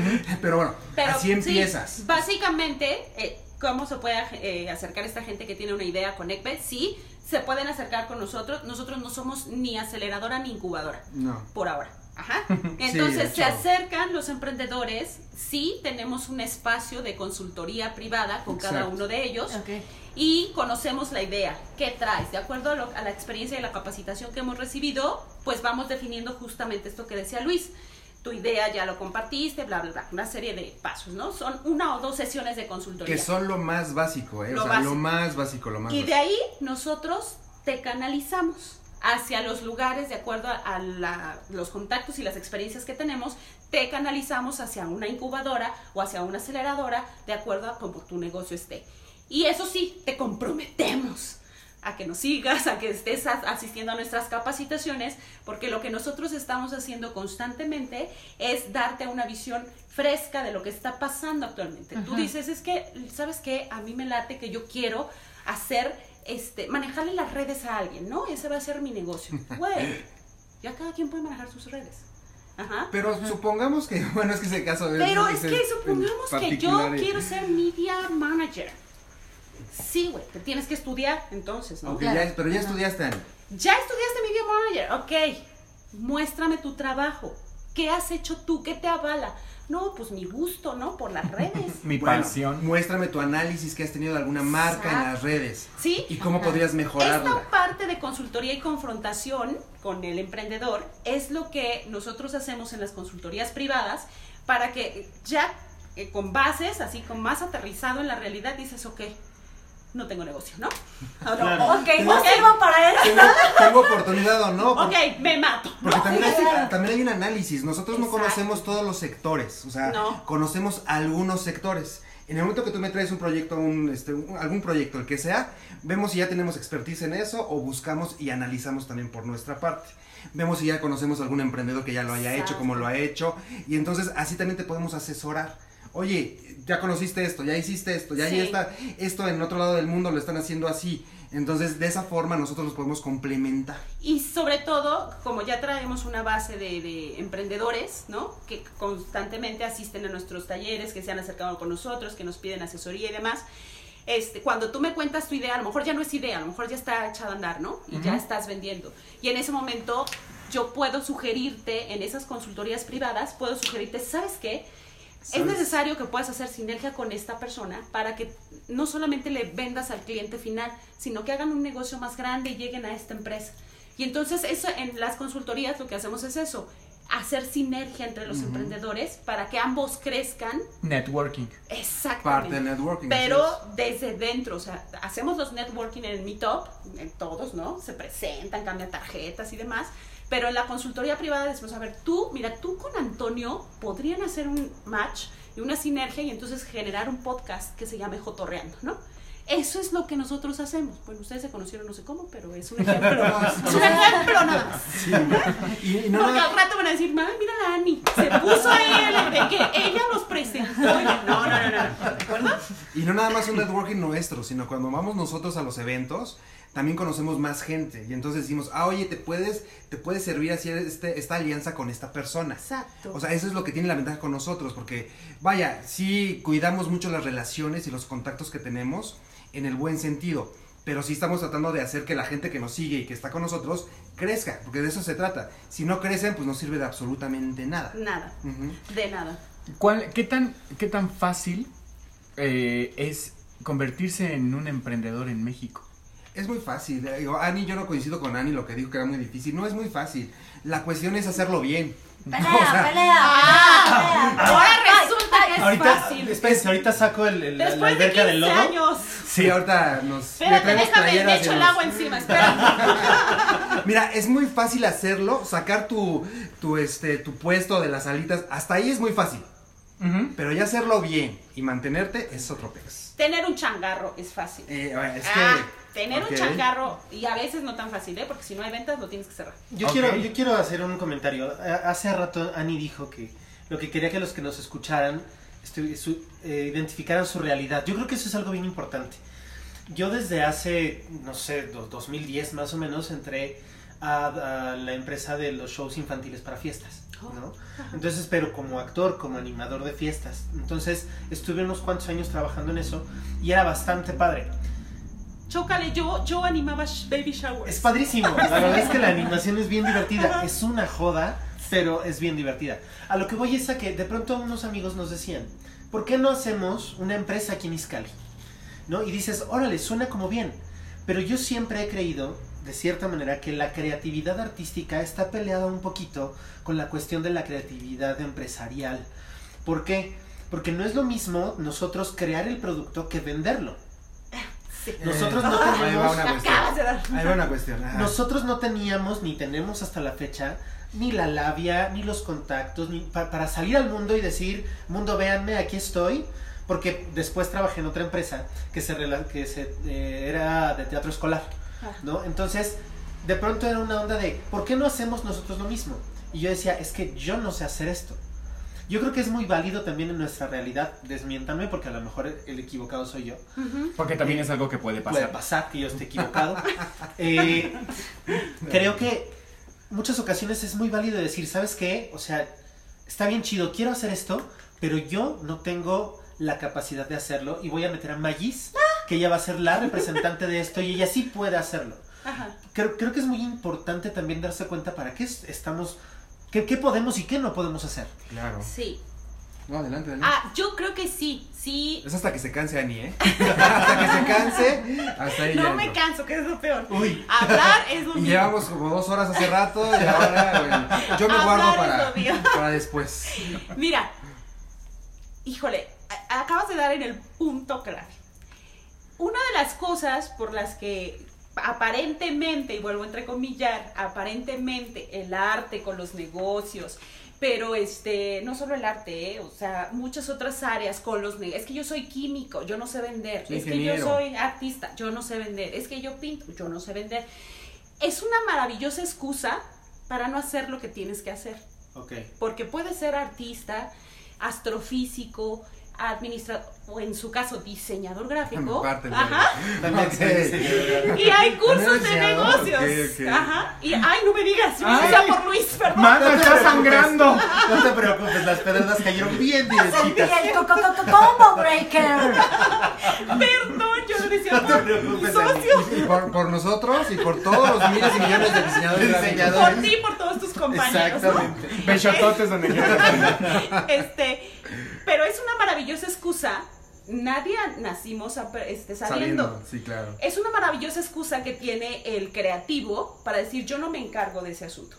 pero bueno, Pero, así sí, empiezas. básicamente, eh, ¿cómo se puede eh, acercar esta gente que tiene una idea con ECBE? Sí, se pueden acercar con nosotros. Nosotros no somos ni aceleradora ni incubadora, No. por ahora. Ajá. Entonces se acercan los emprendedores, sí tenemos un espacio de consultoría privada con cada uno de ellos Ok. y conocemos la idea, qué traes, de acuerdo a, lo- a la experiencia y la capacitación que hemos recibido, pues vamos definiendo justamente esto que decía Luis. Tu idea ya lo compartiste, bla, bla, bla, una serie de pasos, ¿no? Son una o dos sesiones de consultoría. Que son lo más básico, ¿eh? Lo o sea, básico. lo más básico, lo más y de ahí nosotros te canalizamos hacia los lugares de acuerdo a la- los contactos y las experiencias que tenemos, te canalizamos hacia una incubadora o hacia una aceleradora de acuerdo a cómo tu negocio esté. Y eso sí, te comprometemos a que nos sigas, a que estés asistiendo a nuestras capacitaciones, porque lo que nosotros estamos haciendo constantemente es darte una visión fresca de lo que está pasando actualmente. Tú dices, es que, ¿sabes qué? A mí me late que yo quiero hacer, este, manejarle las redes a alguien, ¿no? Ese va a ser mi negocio. Güey, ya cada quien puede manejar sus redes. Ajá. Pero supongamos que, bueno, es que ese caso. Pero es es que supongamos que yo eh. quiero ser media manager. Sí, güey, te tienes que estudiar entonces, ¿no? Ok, Claro. ya- pero ya Ajá. estudiaste, Ani. Ya estudiaste media manager, ok. Muéstrame tu trabajo. ¿Qué has hecho tú? ¿Qué te avala? No, pues mi gusto, ¿no? Por las redes. Mi Bueno, pasión. Muéstrame tu análisis que has tenido de alguna marca en las redes. ¿Sí? Y cómo Ajá. podrías mejorarla. Esta parte de consultoría y confrontación con el emprendedor es lo que nosotros hacemos en las consultorías privadas para que ya eh, con bases, así con más aterrizado en la realidad, dices, ok, no tengo negocio, ¿no? Ah, Claro. Ok, no sirvo para eso. ¿Tengo, tengo oportunidad o no? Ok, me mato. Porque también hay, Claro. también hay un análisis. Nosotros no conocemos todos los sectores. O sea, No. conocemos algunos sectores. En el momento que tú me traes un proyecto, un, este, un- algún proyecto, el que sea, vemos si ya tenemos expertise en eso o buscamos y analizamos también por nuestra parte. Vemos si ya conocemos algún emprendedor que ya lo haya hecho, como lo ha hecho. Y entonces así también te podemos asesorar. Oye, ya conociste esto, ya hiciste esto, ya, Sí. ya está esto en otro lado del mundo lo están haciendo así. Entonces, de esa forma nosotros los podemos complementar. Y sobre todo, como ya traemos una base de, de emprendedores, ¿no? Que constantemente asisten a nuestros talleres, que se han acercado con nosotros, que nos piden asesoría y demás. Este, cuando tú me cuentas tu idea, a lo mejor ya no es idea, a lo mejor ya está echada a andar, ¿no? Y ya estás vendiendo. Y en ese momento yo puedo sugerirte, en esas consultorías privadas, puedo sugerirte, ¿sabes qué? Es necesario que puedas hacer sinergia con esta persona para que no solamente le vendas al cliente final, sino que hagan un negocio más grande y lleguen a esta empresa. Y entonces eso en las consultorías lo que hacemos es eso, hacer sinergia entre los emprendedores para que ambos crezcan Networking. exactamente. Parte networking. Pero es. desde dentro, o sea, hacemos los networking en el Meetup, en todos, ¿no? Se presentan, cambian tarjetas y demás. Pero en la consultoría privada decimos, a ver, tú, mira, tú con Antonio podrían hacer un match y una sinergia y entonces generar un podcast que se llame Jotorreando, ¿no? Eso es lo que nosotros hacemos. Bueno, ustedes se conocieron no sé cómo, pero es un ejemplo. es un ejemplo nada más. Sí. Y, no Porque nada- al rato van a decir, mami, mira la Ani, se puso ahí el de que ella los presentó. No, no, no, no, no. ¿De acuerdo? Y no nada más un networking nuestro, sino cuando vamos nosotros a los eventos, también conocemos más gente. Y entonces decimos, ah, oye, te puedes, te puede servir hacer este, esta alianza con esta persona. Exacto. O sea, eso es lo que tiene la ventaja con nosotros, porque, vaya, sí cuidamos mucho las relaciones y los contactos que tenemos en el buen sentido, pero sí estamos tratando de hacer que la gente que nos sigue y que está con nosotros crezca, porque de eso se trata. Si no crecen, pues no sirve de absolutamente nada. Nada, de nada. ¿Cuál, qué, tan, ¿Qué tan fácil eh, es convertirse en un emprendedor en México? Es muy fácil. eh, Ani, yo no coincido con Ani lo que dijo que era muy difícil. No es muy fácil. La cuestión es hacerlo bien. Pelea, O sea, pelea. Ah, pelea. ahora resulta que es Ahorita, fácil. espérense, ahorita saco el, el- la Después de alberca 15 del lodo. años. Sí, ahorita nos. Espérate, déjame, le echo el agua encima, espera. Mira, es muy fácil hacerlo, sacar tu, tu, este, tu puesto de las alitas. Hasta ahí es muy fácil. Pero ya hacerlo bien y mantenerte es otro pez. Tener un changarro es fácil. Eh, bueno, es Ah, que. tener un changarro, y a veces no tan fácil, ¿eh? Porque si no hay ventas, lo tienes que cerrar. Yo, quiero, yo quiero hacer un comentario. A- Hace rato Ani dijo que lo que quería que los que nos escucharan su- eh, identificaran su realidad. Yo creo que eso es algo bien importante. Yo desde hace, no sé, do- 2010 más o menos, entré a, a la empresa de los shows infantiles para fiestas. ¿No? Entonces, pero como actor, como animador de fiestas. Entonces, estuve unos cuantos años trabajando en eso y era bastante padre. Chócale, yo, yo animaba baby showers. Es padrísimo. La verdad es que la animación es bien divertida. Es una joda, pero es bien divertida. A lo que voy es a que de pronto unos amigos nos decían, ¿por qué no hacemos una empresa aquí en Iscali? ¿No? Y dices, órale, suena como bien. Pero yo siempre he creído, de cierta manera, que la creatividad artística está peleada un poquito con la cuestión de la creatividad empresarial. ¿Por qué? Porque no es lo mismo nosotros crear el producto que venderlo. Nosotros no Ahí va tenemos... una cuestión. Ahí va una cuestión. Nosotros no teníamos ni tenemos hasta la fecha ni la labia, ni los contactos, ni pa- para salir al mundo y decir, mundo, véanme, aquí estoy. Porque después trabajé en otra empresa que, se, rela- que se, eh, era de teatro escolar. ¿No? Entonces, de pronto era una onda de, ¿por qué no hacemos nosotros lo mismo? Y yo decía, es que yo no sé hacer esto. Yo creo que es muy válido también en nuestra realidad, desmiéntame porque a lo mejor el equivocado soy yo. Porque también es algo que puede Puede pasar. pasar que yo esté equivocado. Eh, creo que muchas ocasiones es muy válido decir, ¿sabes qué? O sea, está bien chido, quiero hacer esto, pero yo no tengo la capacidad de hacerlo y voy a meter a Magis, que ella va a ser la representante de esto y ella sí puede hacerlo. Ajá. Creo, creo que es muy importante también darse cuenta para qué es- estamos, qué, qué podemos y qué no podemos hacer. Claro. Sí. No, adelante, adelante. Ah, yo creo que sí, sí. Es hasta que se canse Ani, ¿eh? hasta que se canse, hasta ahí No ya me entro. canso, que es lo peor. Uy. Hablar es lo Y mío. llevamos como dos horas hace rato y ahora, bueno, yo me guardo Hablar para, para después. Mira, híjole, acabas de dar en el punto clave. Una de las cosas por las que aparentemente, y vuelvo a entrecomillar, aparentemente el arte con los negocios, pero este, no solo el arte, ¿eh? o sea, muchas otras áreas con los negocios. Es que yo soy químico, yo no sé vender. Es que yo soy artista, yo no sé vender. Es que yo pinto, yo no sé vender. Es una maravillosa excusa para no hacer lo que tienes que hacer Ok. porque puede ser artista, astrofísico, administrador, o en su caso diseñador gráfico. Parte Ajá. También Ok. Y hay cursos de negocios. ok, ok. Ajá. Y ay, no me digas, yo Ay. sea por Luis, perdón. ¡Mano, está sangrando! No te preocupes, las pedradas cayeron bien co- combo breaker. Perdón, yo lo decía No te por mi preocupes, socio. Y por, por nosotros y por todos los miles y millones de diseñadores. Diseñadores. Por ti y por todos tus compañeros. ¿no? Exactamente. Besototes donde quieras. Este, pero es una maravillosa excusa. Nadie nacimos ap- este, sabiendo. Sabiendo, sí, claro. Es una maravillosa excusa que tiene el creativo para decir yo no me encargo de ese asunto.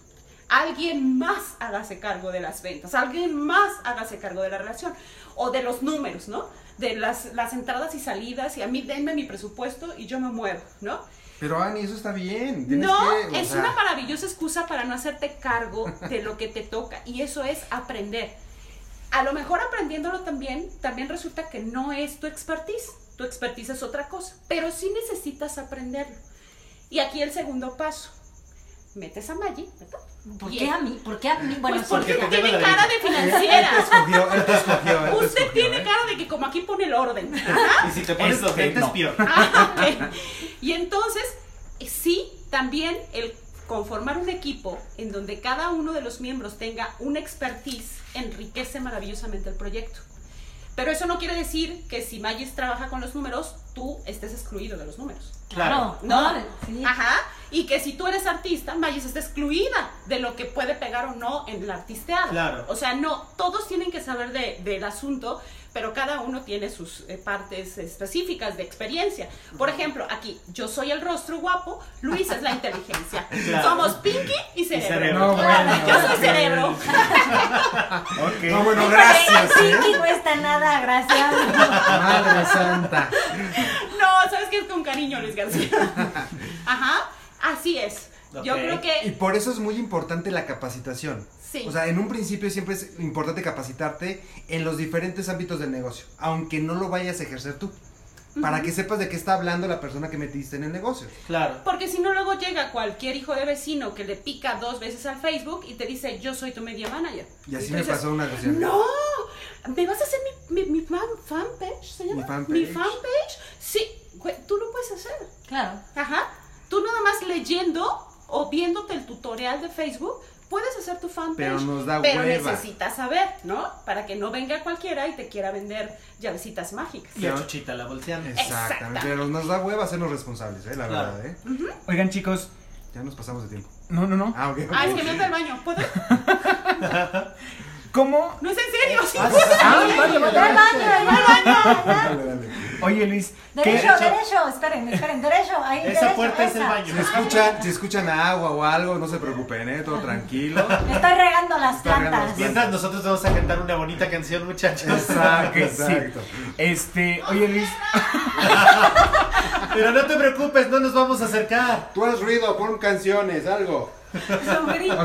Alguien más hágase cargo de las ventas, alguien más hágase cargo de la relación o de los números, ¿no? De las, las entradas y salidas y a mí denme mi presupuesto y yo me muevo, ¿no? Pero Ani, eso está bien. tienes No, que, es sea, una maravillosa excusa para no hacerte cargo de lo que te toca y eso es aprender. A lo mejor aprendiéndolo también, también resulta que no es tu expertise, tu expertise es otra cosa, pero sí necesitas aprenderlo. Y aquí el segundo paso, metes a Maggie, ¿verdad? ¿Por Y qué a mí? ¿Por qué a mí? Bueno, pues porque te tiene cara de Él te financiera. escogió, él te escogió, él te Usted escogió, tiene ¿eh? cara de que como aquí pone el orden. Y si te pones Este, los lentes, no. peor. Ah. Y entonces, sí, también el conformar un equipo en donde cada uno de los miembros tenga una expertise enriquece maravillosamente el proyecto. Pero eso no quiere decir que si Magis trabaja con los números, tú estés excluido de los números. Claro, No, no, sí. Ajá. Y que si tú eres artista, Magis está excluida de lo que puede pegar o no en la artisteada. Claro. O sea, no, todos tienen que saber de- del asunto, pero cada uno tiene sus eh, partes específicas de experiencia. Por ejemplo, aquí, yo soy el rostro guapo, Luis es la inteligencia. Claro. Somos Pinky y Cerebro. Cerebro. No, bueno, yo soy. Cerebro. Ok. No, bueno, gracias, el ¿eh? Pinky no está nada agraciado. Madre santa. No, ¿sabes qué es con cariño, Luis García? Ajá, así es. Yo creo Y que por eso es muy importante la capacitación. sí. O sea, en un principio siempre es importante capacitarte en los diferentes ámbitos del negocio, aunque no lo vayas a ejercer tú. Para que sepas de qué está hablando la persona que metiste en el negocio. Claro. Porque si no, luego llega cualquier hijo de vecino que le pica dos veces al Facebook y te dice, yo soy tu media manager. Y así me dices, pasó una ocasión. No, ¿me vas a hacer mi, mi, mi fan, fanpage? ¿Se llama? Mi fanpage. ¿Mi fanpage? Sí, tú lo puedes hacer. Claro. Ajá. Tú nada más leyendo o viéndote el tutorial de Facebook, puedes hacer tu fanpage. Pero nos da Pero hueva. necesitas saber, ¿no? Para que no venga cualquiera y te quiera vender llavecitas mágicas. Y a Chuchita la volteamos. Exactamente. Exactamente. Pero nos da hueva hacernos responsables, ¿eh? La Claro. verdad, ¿eh? Oigan, chicos. Ya nos pasamos de tiempo. No, no, no. Ah, ok. Ah, es que me al baño. ¿Puedo? ¿Cómo? No es en serio, sí. Ah, vale, vale. ¡Al baño, al baño! Dale, dale. Oye, Luis. ¿qué- Derecho, derecho, esperen, esperen, derecho, ahí, Esa derecho, puerta es el baño. Si escuchan, si escuchan agua o algo, no se preocupen, ¿eh? Todo tranquilo. Estoy regando las las plantas. Mientras nosotros vamos a cantar una bonita canción, muchachos. Exacto, sí. exacto. Este, oye, Luis. Pero no te preocupes, no nos vamos a acercar. Tú haz ruido, pon canciones, algo. Su grito.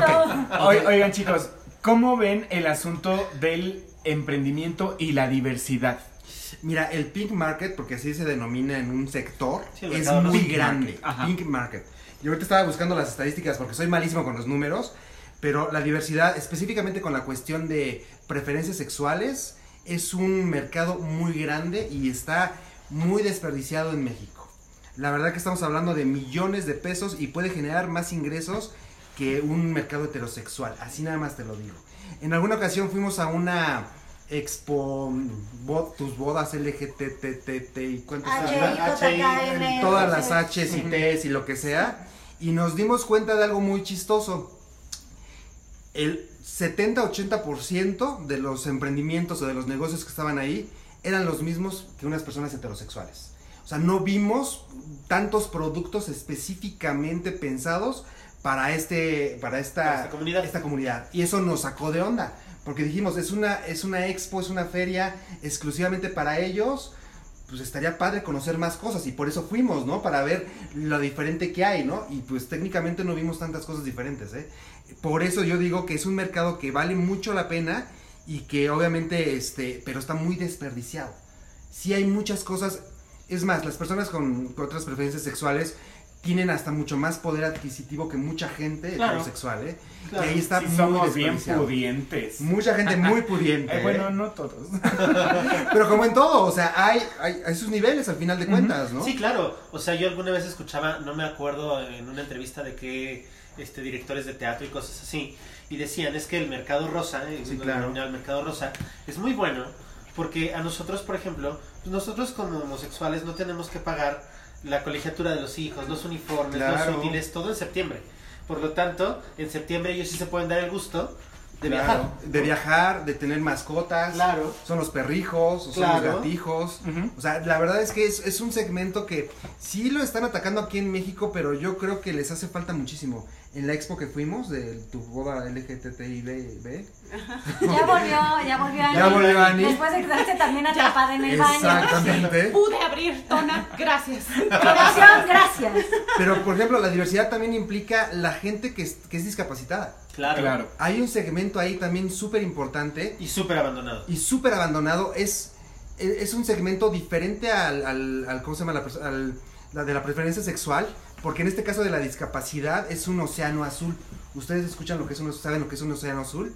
Oi- Oigan, chicos. ¿Cómo ven el asunto del emprendimiento y la diversidad? Mira, el pink market, porque así se denomina en un sector, Sí, es muy pink grande. market, ajá. Pink market. Y ahorita estaba buscando las estadísticas porque soy malísimo con los números, pero la diversidad, específicamente con la cuestión de preferencias sexuales, es un mercado muy grande y está muy desperdiciado en México. La verdad que estamos hablando de millones de pesos y puede generar más ingresos que un mercado heterosexual. Así nada más te lo digo. En alguna ocasión fuimos a una expo, bo- tus bodas LGTTT y cuántas H, todas las H's y T's y lo que sea. Y nos dimos cuenta de algo muy chistoso. El 70-80% de los emprendimientos o de los negocios que estaban ahí eran los mismos que unas personas heterosexuales. O sea, no vimos tantos productos específicamente pensados para este para esta, Para esta comunidad. esta comunidad. Y eso nos sacó de onda, porque dijimos, es una es una expo, es una feria exclusivamente para ellos. Pues estaría padre conocer más cosas y por eso fuimos, ¿no? Para ver lo diferente que hay, ¿no? Y pues técnicamente no vimos tantas cosas diferentes, ¿eh? Por eso yo digo que es un mercado que vale mucho la pena y que obviamente, este, pero está muy desperdiciado. Sí hay muchas cosas, es más, las personas con, con otras preferencias sexuales tienen hasta mucho más poder adquisitivo que mucha gente Claro. heterosexual, ¿eh? Claro. Y ahí está Sí, muy somos bien pudientes. Mucha gente muy pudiente. Eh, ¿eh? bueno, no todos. Pero como en todo, o sea, hay, hay, hay sus niveles al final de cuentas, ¿no? Sí, claro. O sea, yo alguna vez escuchaba, no me acuerdo en una entrevista de qué este, directores de teatro y cosas así, y decían, es que el mercado rosa, eh, Sí, claro. el mercado rosa, es muy bueno porque a nosotros, por ejemplo, pues nosotros como homosexuales no tenemos que pagar la colegiatura de los hijos, los uniformes, Claro. los útiles, todo en septiembre. Por lo tanto, en septiembre ellos sí se pueden dar el gusto de Claro, viajar. De viajar, de tener mascotas. Claro. Son los perrijos, o son los gatijos. O sea, la verdad es que es, es un segmento que sí lo están atacando aquí en México, pero yo creo que les hace falta muchísimo. En la expo que fuimos de tu boda LGTBI, Ya volvió, ya volvió Ani. Ya volvió Ani. Después de quedarse también atrapada en el baño. Exactamente. Pude abrir, Tona, gracias. Producción, gracias. Pero, por ejemplo, la diversidad también implica la gente que es, que es discapacitada. Claro. Claro. Hay un segmento ahí también súper importante Y súper abandonado. y súper abandonado. Es, es un segmento diferente al, al, al- ¿cómo se llama? La, al- la de la preferencia sexual, porque en este caso de la discapacidad es un océano azul. Ustedes escuchan lo que es un, saben lo que es un océano azul.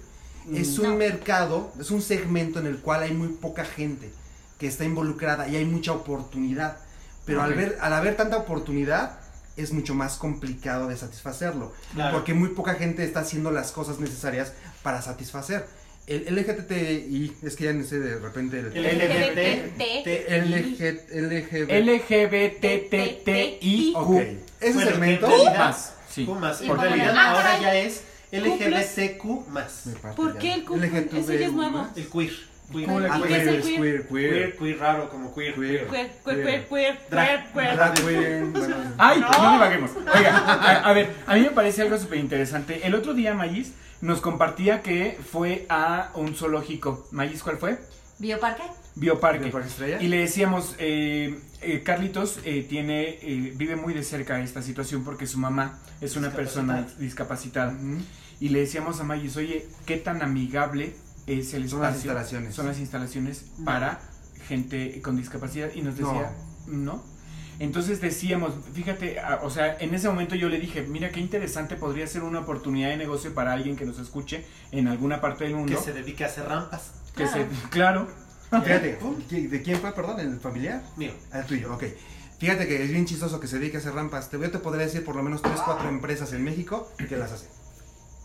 Es un No. mercado, es un segmento en el cual hay muy poca gente que está involucrada y hay mucha oportunidad. Pero al ver, al haber tanta oportunidad, es mucho más complicado de satisfacerlo. Claro. Porque muy poca gente está haciendo las cosas necesarias para satifacer. El LGTBI, es que ya no sé de repente. El, LGBT. LG, LGBTTIQ. ok. Ese segmento. Más. Sí. Q más. En Porque- realidad Ah, ahora ya es LGBTQ más. ¿Por qué el Q? Ese ya es nuevo. El queer. Queer. ¿Cómo le Ah, ¿Y qué es queer, el queer? queer, queer. Queer, queer raro, como queer. Queer. Queer, queer, queer, queer. Ay, No. divaguemos. Oiga, a, ver, a mí me parece algo súper interesante. El otro día Mayis nos compartía que fue a un zoológico. Mayis, ¿cuál fue? ¿Bioparque? Bioparque. ¿Bioparque Estrella? Y le decíamos, eh, eh, Carlitos eh, tiene, eh, vive muy de cerca esta situación porque su mamá es una persona discapacitada. Y le decíamos a Mayis, oye, ¿qué tan amigable es el espacio? Son las instalaciones. Son las instalaciones para gente con discapacidad. Y nos decía, no. Entonces decíamos, fíjate, a- o sea, en ese momento yo le dije, mira qué interesante podría ser una oportunidad de negocio para alguien que nos escuche en alguna parte del mundo. Que se dedica a hacer rampas. que se- claro. Fíjate, ¿de quién fue, perdón? ¿El familiar? Mío. Ah, tuyo, ok. Fíjate que es bien chistoso que se dedique a hacer rampas. Te, yo te podría decir por lo menos 3, 4 empresas en México que las hacen.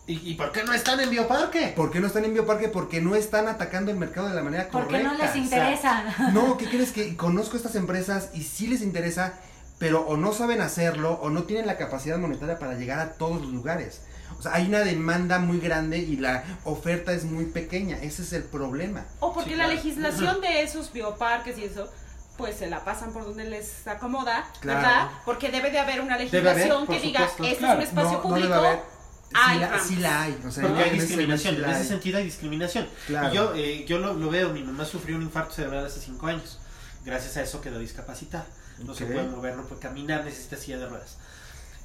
¿Y, y por qué no están en Bioparque? ¿Por qué no están en Bioparque? Porque no están atacando el mercado de la manera Porque correcta. no les interesa. No, ¿qué crees? Que conozco estas empresas y sí les interesa, pero o no saben hacerlo o no tienen la capacidad monetaria para llegar a todos los lugares. O sea, hay una demanda muy grande y la oferta es muy pequeña. Ese es el problema. O porque Sí, la legislación de esos bioparques y eso, pues se la pasan por donde les acomoda, Claro. ¿verdad? Porque debe de haber una haber, legislación que diga, este Claro. es un espacio no, público. no hay la, sí la hay. O sea, Porque no hay discriminación, sí en ese hay. sentido hay discriminación. Claro. Y yo, eh, yo lo, lo veo, mi mamá sufrió un infarto cerebral hace 5 años. Gracias a eso quedó discapacitada. No se puede mover, no puede caminar, necesita silla de ruedas.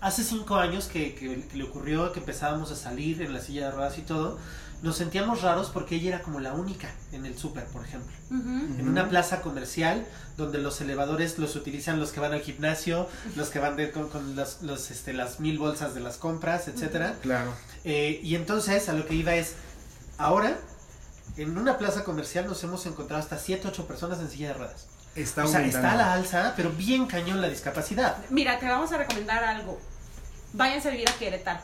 hace cinco años que, que- que le ocurrió que empezábamos a salir en la silla de ruedas y todo, nos sentíamos raros porque ella era como la única en el súper, por ejemplo. En una plaza comercial donde los elevadores los utilizan los que van al gimnasio, los que van de- con, con los, los, este, las mil bolsas de las compras, etcétera. Claro. Eh, y entonces a lo que iba es, ahora en una plaza comercial nos hemos encontrado hasta 7, 8 personas en silla de ruedas. Está o sea, está a la alza, pero bien cañón la discapacidad. Mira, te vamos a recomendar algo. Váyanse a vivir a Querétaro.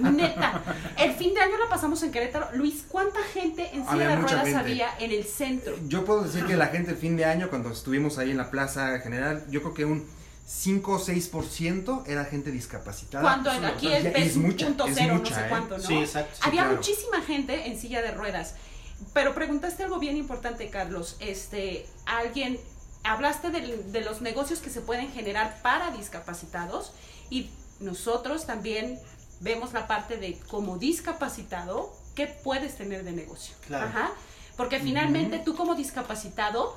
Neta, el fin de año la pasamos en Querétaro. Luis, ¿cuánta gente en silla de ruedas gente. había en el centro? Yo puedo decir que la gente el fin de año, cuando estuvimos ahí en la plaza general, yo creo que un 5 o 6% era gente discapacitada. Cuando una- aquí ya es, es mucha, punto es cero, no mucha, sé ¿eh? cuánto, ¿no? Sí, exacto. Sí, Había claro. muchísima gente en silla de ruedas. Pero preguntaste algo bien importante, Carlos. Este, alguien, hablaste del- de, los negocios que se pueden generar para discapacitados y nosotros también vemos la parte de como discapacitado, ¿qué puedes tener de negocio? Claro. Ajá. Porque finalmente tú como discapacitado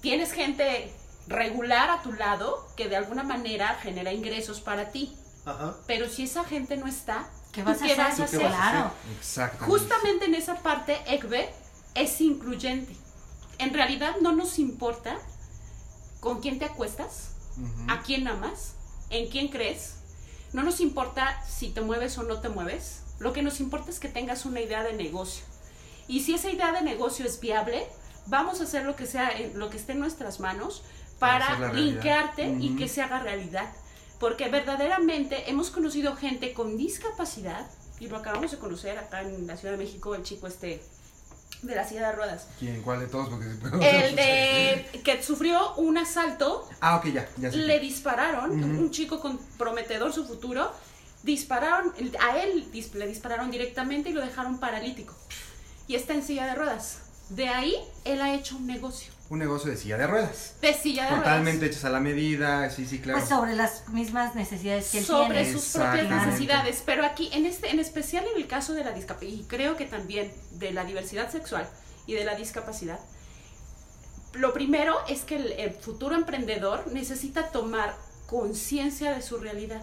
tienes gente regular a tu lado que de alguna manera genera ingresos para ti. Ajá. Pero si esa gente no está, ¿Qué ¿tú vas a qué hacer? vas a ¿Qué hacer? vas a hacer? Claro. Exactamente. Justamente en esa parte, ECBE es incluyente. En realidad no nos importa con quién te acuestas, a quién amas, en quién crees. No nos importa si te mueves o no te mueves. Lo que nos importa es que tengas una idea de negocio. Y si esa idea de negocio es viable, vamos a hacer lo que sea, en- lo que esté en nuestras manos Para linkearte y que se haga realidad. Porque verdaderamente hemos conocido gente con discapacidad, y lo acabamos de conocer acá en la Ciudad de México, el chico este de la silla de ruedas. ¿Quién? ¿Cuál de todos? Porque El de que sufrió un asalto Ah, ok, ya, ya sé. le dispararon, un chico con prometedor su futuro, dispararon, a él le dispararon directamente y lo dejaron paralítico. Y está en silla de ruedas. De ahí él ha hecho un negocio Un negocio de silla de ruedas. de silla de Totalmente ruedas. hechas a la medida, sí, sí, claro. Pues sobre las mismas necesidades que él sobre tiene. sus propias necesidades, pero aquí en este en especial en el caso de la discapacidad y creo que también de la diversidad sexual y de la discapacidad. Lo primero es que el, el futuro emprendedor necesita tomar conciencia de su realidad,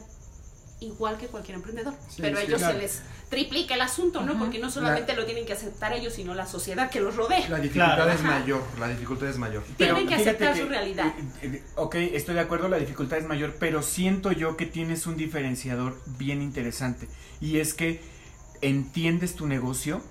igual que cualquier emprendedor. Sí, pero a sí, ellos claro. se les triplica el asunto, ¿no? Porque no solamente lo tienen que aceptar ellos, sino la sociedad que los rodea. La dificultad Claro. es Ajá. mayor, la dificultad es mayor. Tienen que aceptar que, su realidad. eh, eh, ok, estoy de acuerdo, la dificultad es mayor, pero siento yo que tienes un diferenciador bien interesante. Y es que entiendes tu negocio,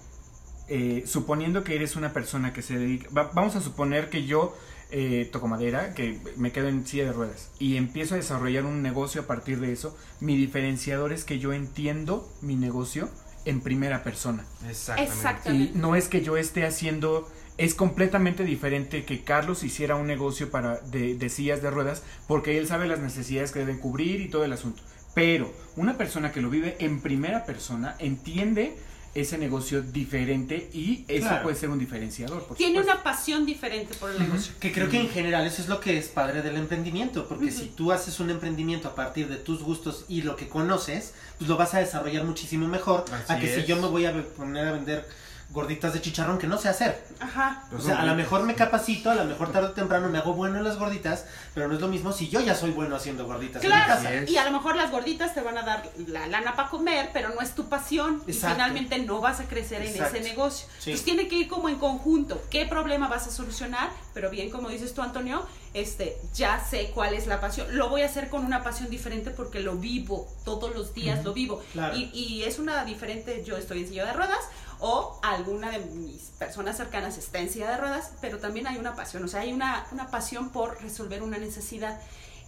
eh, suponiendo que eres una persona que se dedica... va- vamos a suponer que yo eh, toco madera, que me quedo en silla de ruedas y empiezo a desarrollar un negocio a partir de eso. Mi diferenciador es que yo entiendo mi negocio en primera persona. Exactamente. Exacto. Y no es que yo esté haciendo, es completamente diferente que Carlos hiciera un negocio para de, de sillas de ruedas, porque él sabe las necesidades que deben cubrir y todo el asunto. Pero una persona que lo vive en primera persona entiende ese negocio diferente y eso Claro. puede ser un diferenciador. por Tiene supuesto. una pasión diferente por el negocio. Que creo que en general eso es lo que es padre del emprendimiento, porque si tú haces un emprendimiento a partir de tus gustos y lo que conoces, pues lo vas a desarrollar muchísimo mejor Así a que si yo me voy a poner a vender gorditas de chicharrón que no sé hacer. Ajá. O sea, a lo mejor me capacito, a lo mejor tarde o temprano me hago bueno en las gorditas, pero no es lo mismo si yo ya soy bueno haciendo gorditas en mi Claro, casa. y a lo mejor las gorditas te van a dar la lana para comer, pero no es tu pasión y Exacto. finalmente no vas a crecer Exacto. en ese negocio. Sí. Entonces tiene que ir como en conjunto. ¿Qué problema vas a solucionar? Pero bien, como dices tú, Antonio, este, ya sé cuál es la pasión. Lo voy a hacer con una pasión diferente porque lo vivo todos los días, lo vivo. Claro. Y, y es una diferente, yo estoy en silla de ruedas o alguna de mis personas cercanas está en silla de ruedas, pero también hay una pasión, o sea, hay una, una pasión por resolver una necesidad.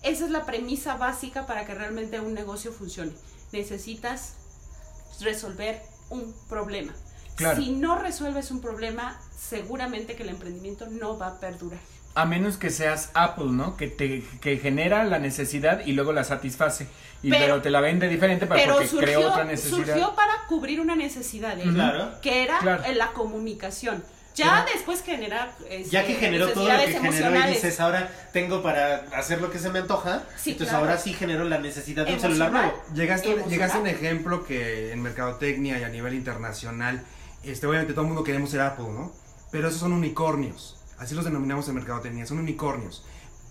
Esa es la premisa básica para que realmente un negocio funcione. Necesitas resolver un problema. Claro. Si no resuelves un problema, seguramente que el emprendimiento no va a perdurar. A menos que seas Apple, ¿no? Que te que genera la necesidad y luego la satisface. Y Pero- pero, te la vende diferente para porque creó surgió, otra necesidad. surgió para cubrir una necesidad de él, Claro. que era Claro. en la comunicación. Ya después genera este, Ya que generó todo lo que generó y dices, ahora tengo para hacer lo que se me antoja, Sí, entonces claro. ahora sí genero la necesidad de un celular nuevo. Llegaste, Emocional. llegaste a un ejemplo que en mercadotecnia y a nivel internacional, este, obviamente todo el mundo queremos ser Apple, ¿no? Pero esos son unicornios. Así los denominamos en mercadotecnia, son unicornios.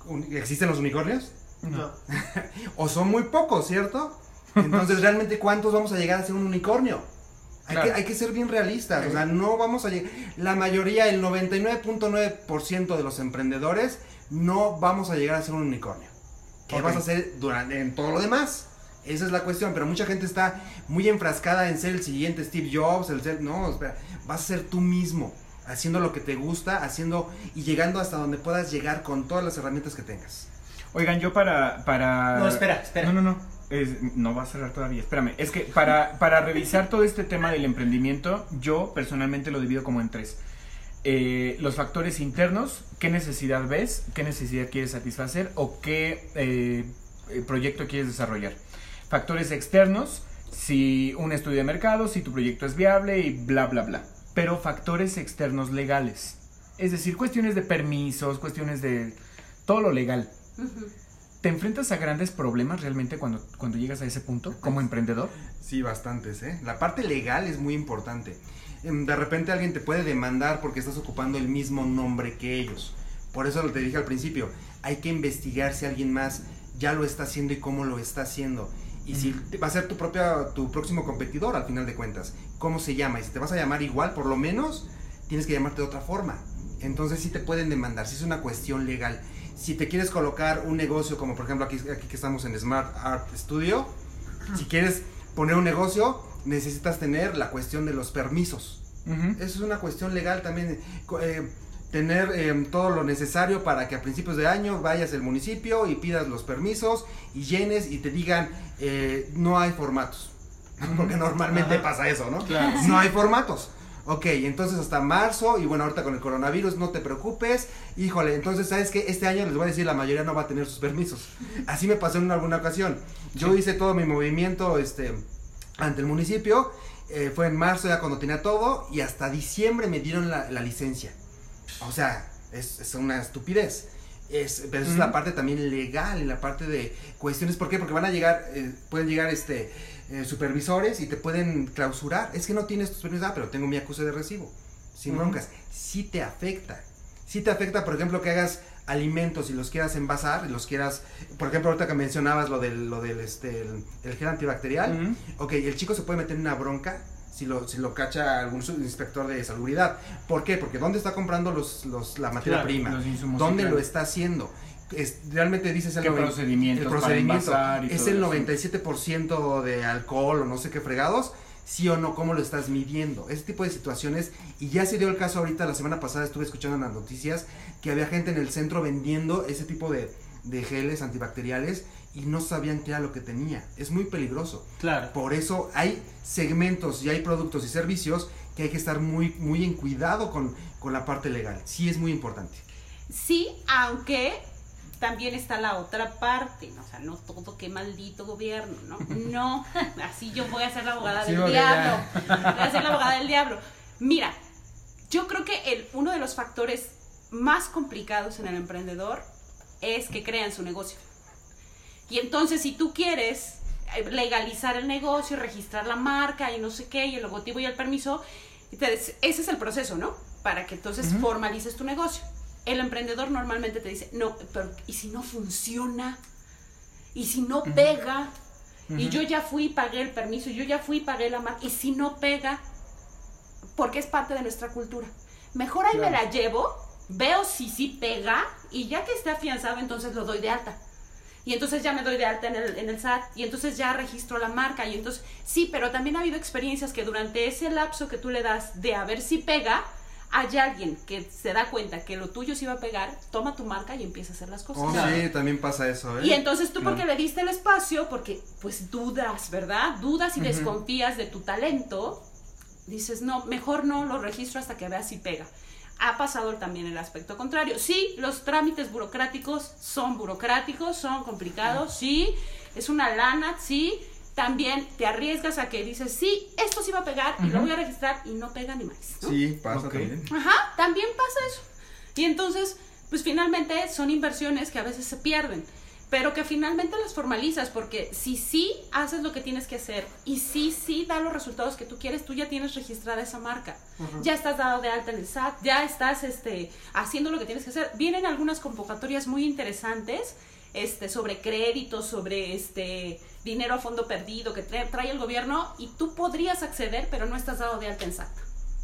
Un- ¿Existen los unicornios? No. O son muy pocos, ¿cierto? Entonces, realmente, ¿cuántos vamos a llegar a ser un unicornio? Hay, Claro. que, hay que ser bien realistas, o sea, no vamos a llegar, la mayoría, el 99.9% de los emprendedores, no vamos a llegar a ser un unicornio. ¿Qué vas a hacer durante, en todo lo demás? Esa es la cuestión, pero mucha gente está muy enfrascada en ser el siguiente Steve Jobs, el ser, no, espera, vas a ser tú mismo, haciendo lo que te gusta, haciendo y llegando hasta donde puedas llegar con todas las herramientas que tengas. Oigan, yo para, para... No, espera, espera. No, no, no. Es- no va a cerrar todavía, espérame. Es que para, para revisar todo este tema del emprendimiento, yo personalmente lo divido como en tres. Eh, los factores internos, qué necesidad ves, qué necesidad quieres satisfacer o qué eh, eh, proyecto quieres desarrollar. Factores externos, si un estudio de mercado, si tu proyecto es viable y bla, bla, bla. Pero factores externos legales. Es decir, cuestiones de permisos, cuestiones de todo lo legal. ¿Te enfrentas a grandes problemas realmente cuando, cuando llegas a ese punto como emprendedor? Sí, bastantes, ¿eh? La parte legal es muy importante. Em, De repente alguien te puede demandar porque estás ocupando el mismo nombre que ellos. Por eso te dije al principio, hay que investigar si alguien más ya lo está haciendo y cómo lo está haciendo. Y si va a ser tu propia, tu próximo competidor al final de cuentas. ¿Cómo se llama? Y si te vas a llamar igual, por lo menos, tienes que llamarte de otra forma. Entonces sí te pueden demandar, si es una cuestión legal. Si te quieres colocar un negocio, como por ejemplo aquí, aquí que estamos en Smart Art Studio, si quieres poner un negocio, necesitas tener la cuestión de los permisos. Eso es una cuestión legal también. eh, tener eh, todo lo necesario para que a principios de año vayas al municipio y pidas los permisos y llenes y te digan eh, no hay formatos. Porque normalmente Ajá. pasa eso, ¿no? Claro. No hay formatos. Ok, entonces hasta marzo, y bueno, ahorita con el coronavirus, no te preocupes. Híjole, entonces, ¿sabes qué? Este año les voy a decir, la mayoría no va a tener sus permisos. Así me pasó en alguna ocasión. Yo hice todo mi movimiento este, ante el municipio, eh, fue en marzo ya cuando tenía todo, y hasta diciembre me dieron la, la licencia. O sea, es, es una estupidez. Es, pero esa es la parte también legal, en la parte de cuestiones. ¿Por qué? Porque van a llegar, eh, pueden llegar este eh, supervisores y te pueden clausurar. Es que no tienes tus permisos, ah, pero tengo mi acuse de recibo. Sin broncas. Sí te afecta. Sí te afecta, por ejemplo, que hagas alimentos y los quieras envasar, y los quieras, por ejemplo, ahorita que mencionabas lo del, lo del este, el, el gel antibacterial, Ujú. Ok, el chico se puede meter en una bronca si lo, si lo cacha algún inspector de salubridad. ¿Por qué? Porque ¿dónde está comprando los, los, la materia Claro, prima? los ¿Dónde lo está haciendo? Es, realmente dices el, ¿Qué procedimientos el procedimiento y es el eso? 97% de alcohol o no sé qué fregados, sí o no, cómo lo estás midiendo. Ese tipo de situaciones. Y ya se dio el caso ahorita, la semana pasada estuve escuchando en las noticias que había gente en el centro vendiendo ese tipo de, de geles antibacteriales y no sabían qué era lo que tenía. Es muy peligroso. Claro. Por eso hay segmentos y hay productos y servicios que hay que estar muy, muy en cuidado con, con la parte legal. Sí es muy importante. Sí, aunque también está la otra parte, ¿no? o sea, no todo que maldito gobierno, ¿no? No, así yo voy a ser la abogada Sí, del diablo. Voy a ser la abogada del diablo. Mira, yo creo que el, uno de los factores más complicados en el emprendedor es que crean su negocio. Y entonces, si tú quieres eh, legalizar el negocio, registrar la marca y no sé qué, y el logotipo y el permiso, entonces, ese es el proceso, ¿no? Para que entonces formalices tu negocio. El emprendedor normalmente te dice, no, pero ¿y si no funciona? ¿Y si no pega? Y yo ya fui, pagué el permiso, yo ya fui, pagué la marca, y si no pega, porque es parte de nuestra cultura. Mejor ahí me la llevo, veo si sí pega, y ya que esté afianzado, entonces lo doy de alta. Y entonces ya me doy de alta en el, en el SAT, y entonces ya registro la marca, y entonces, sí, pero también ha habido experiencias que durante ese lapso que tú le das de a ver si pega, hay alguien que se da cuenta que lo tuyo sí va a pegar, toma tu marca y empieza a hacer las cosas. Oh, Claro. sí, también pasa eso, ¿eh? Y entonces tú porque le diste el espacio, porque pues dudas, ¿verdad? Dudas y desconfías de tu talento, dices, no, mejor no lo registro hasta que veas si pega. Ha pasado también el aspecto contrario. Sí, los trámites burocráticos son burocráticos, son complicados, sí, es una lana, sí. También te arriesgas a que dices, sí, esto sí va a pegar y lo voy a registrar y no pega ni más. ¿no? Sí, pasa también. Ajá, también pasa eso. Y entonces, pues finalmente son inversiones que a veces se pierden. Pero que finalmente las formalizas, porque si sí haces lo que tienes que hacer y si sí da los resultados que tú quieres, tú ya tienes registrada esa marca, ya estás dado de alta en el SAT, ya estás este, haciendo lo que tienes que hacer. Vienen algunas convocatorias muy interesantes este, sobre créditos, sobre este, dinero a fondo perdido que trae, trae el gobierno y tú podrías acceder, pero no estás dado de alta en SAT.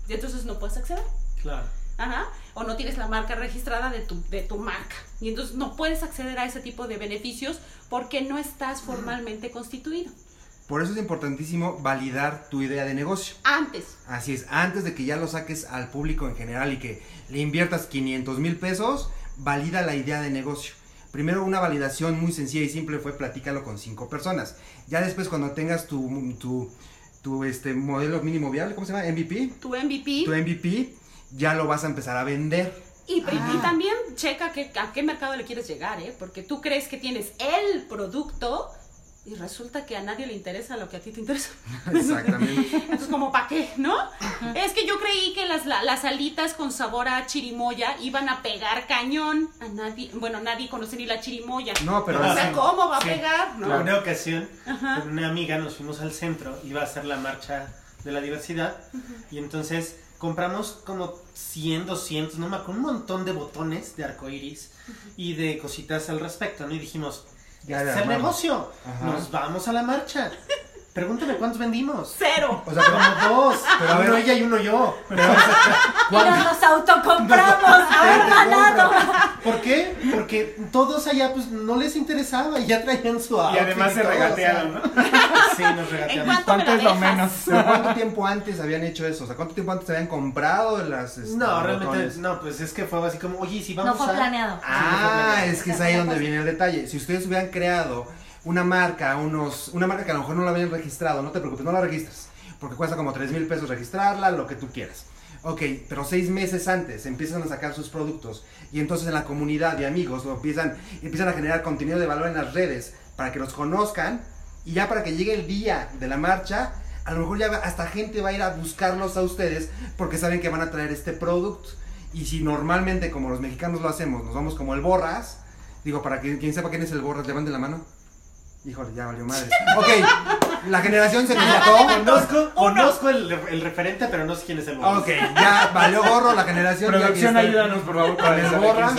Y entonces no puedes acceder. Claro. Ajá. O no tienes la marca registrada de tu, de tu marca. Y entonces no puedes acceder a ese tipo de beneficios porque no estás formalmente constituido. Por eso es importantísimo validar tu idea de negocio. Antes. Así es, antes de que ya lo saques al público en general y que le inviertas 500 mil pesos, valida la idea de negocio. Primero una validación muy sencilla y simple fue platícalo con cinco personas. Ya después cuando tengas tu, tu, tu este, modelo mínimo viable, ¿cómo se llama? MVP. Tu MVP. Tu MVP ya lo vas a empezar a vender. Y, y también checa que, a qué mercado le quieres llegar, ¿eh? Porque tú crees que tienes el producto y resulta que a nadie le interesa lo que a ti te interesa. Exactamente. Entonces, como, ¿para qué? ¿No? Es que yo creí que las, la- las alitas con sabor a chirimoya iban a pegar cañón. A nadie, bueno, nadie conoce ni la chirimoya. No, pero o sea, sí. ¿cómo va a Sí. pegar? ¿no? En una ocasión, Ajá. con una amiga nos fuimos al centro, iba a hacer la marcha de la diversidad, y entonces compramos como 100, 200, no me acuerdo, un montón de botones de arcoiris y de cositas al respecto, ¿no? Y dijimos, Ya este es el negocio, Ajá. nos vamos a la marcha. Pregúntame cuántos vendimos. Cero. O sea, pero- Como dos, Pero a ver- uno ella y uno yo. Y nos los autocompramos. ¡Haber ganado! ¿Por qué? Porque todos allá pues no les interesaba y ya traían su Y outfit además se todo, regatearon, o ¿no? Sí, nos ¿En regatearon. cuánto, me ¿Cuánto es lo menos? Pero ¿cuánto tiempo antes habían hecho eso? O sea, ¿cuánto tiempo antes habían comprado las este, No, realmente, botones? no, pues es que fue así como, oye, si No vamos fue a... planeado. Ah, es que es ahí donde viene el detalle. Si ustedes hubieran creado una marca, unos, una marca que a lo mejor no la habían registrado, no te preocupes, no la registras. Porque cuesta como 3 mil pesos registrarla, lo que tú quieras. Ok, pero seis meses antes empiezan a sacar sus productos y entonces en la comunidad de amigos lo empiezan, empiezan a generar contenido de valor en las redes para que los conozcan y ya para que llegue el día de la marcha, a lo mejor ya hasta gente va a ir a buscarlos a ustedes porque saben que van a traer este producto. Y si normalmente, como los mexicanos lo hacemos, nos vamos como el borras, digo, para que quien sepa quién es el borras, levante la mano. Híjole, ya valió madre. Ok, la generación se nos mató. Conozco, conozco el, el referente, pero no sé quién es el bueno. Ok, ya valió gorro la generación. Producción, ayúdanos, por favor, Con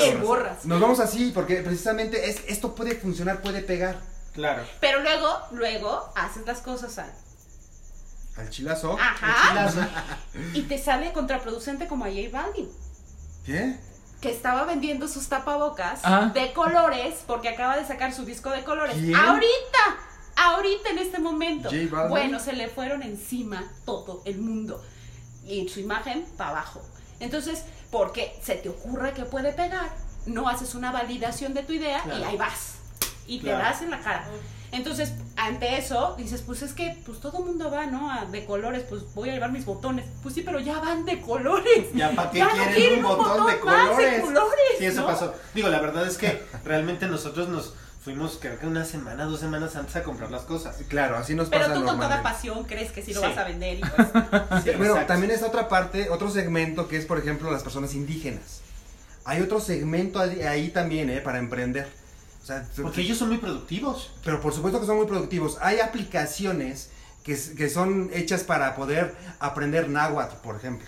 el borras. Nos vamos así porque precisamente es, esto puede funcionar, puede pegar. Claro. Pero luego, luego haces las cosas al. Al chilazo. Ajá. Chilazo. Y te sale contraproducente como a J Balvin. ¿Qué? Que estaba vendiendo sus tapabocas Ah. de colores porque acaba de sacar su disco de colores. ¿Quién? Ahorita, ahorita en este momento. Bueno, se le fueron encima todo el mundo y su imagen para abajo. Entonces, porque se te ocurre que puede pegar, no haces una validación de tu idea y ahí vas y te Claro. das en la cara. Entonces, ante eso, dices, pues es que pues todo el mundo va, ¿no? A- de colores, pues voy a llevar mis botones. Pues sí, pero ya van de colores. Ya, ¿para qué Ya no quieren, un botón, de, más colores? colores, Sí, eso ¿no? pasó. Digo, la verdad es que realmente nosotros nos fuimos, creo que una semana, dos semanas antes a comprar las cosas. Claro, así nos Pero pasa tú con toda pasión crees que sí lo Sí. vas a vender y pues... Sí, exacto. también es otra parte, otro segmento que es, por ejemplo, las personas indígenas. Hay otro segmento ahí, ahí también, ¿eh? Para emprender. O sea, Porque ellos son muy productivos. Pero por supuesto que son muy productivos. Hay aplicaciones que, que son hechas para poder aprender náhuatl, por ejemplo.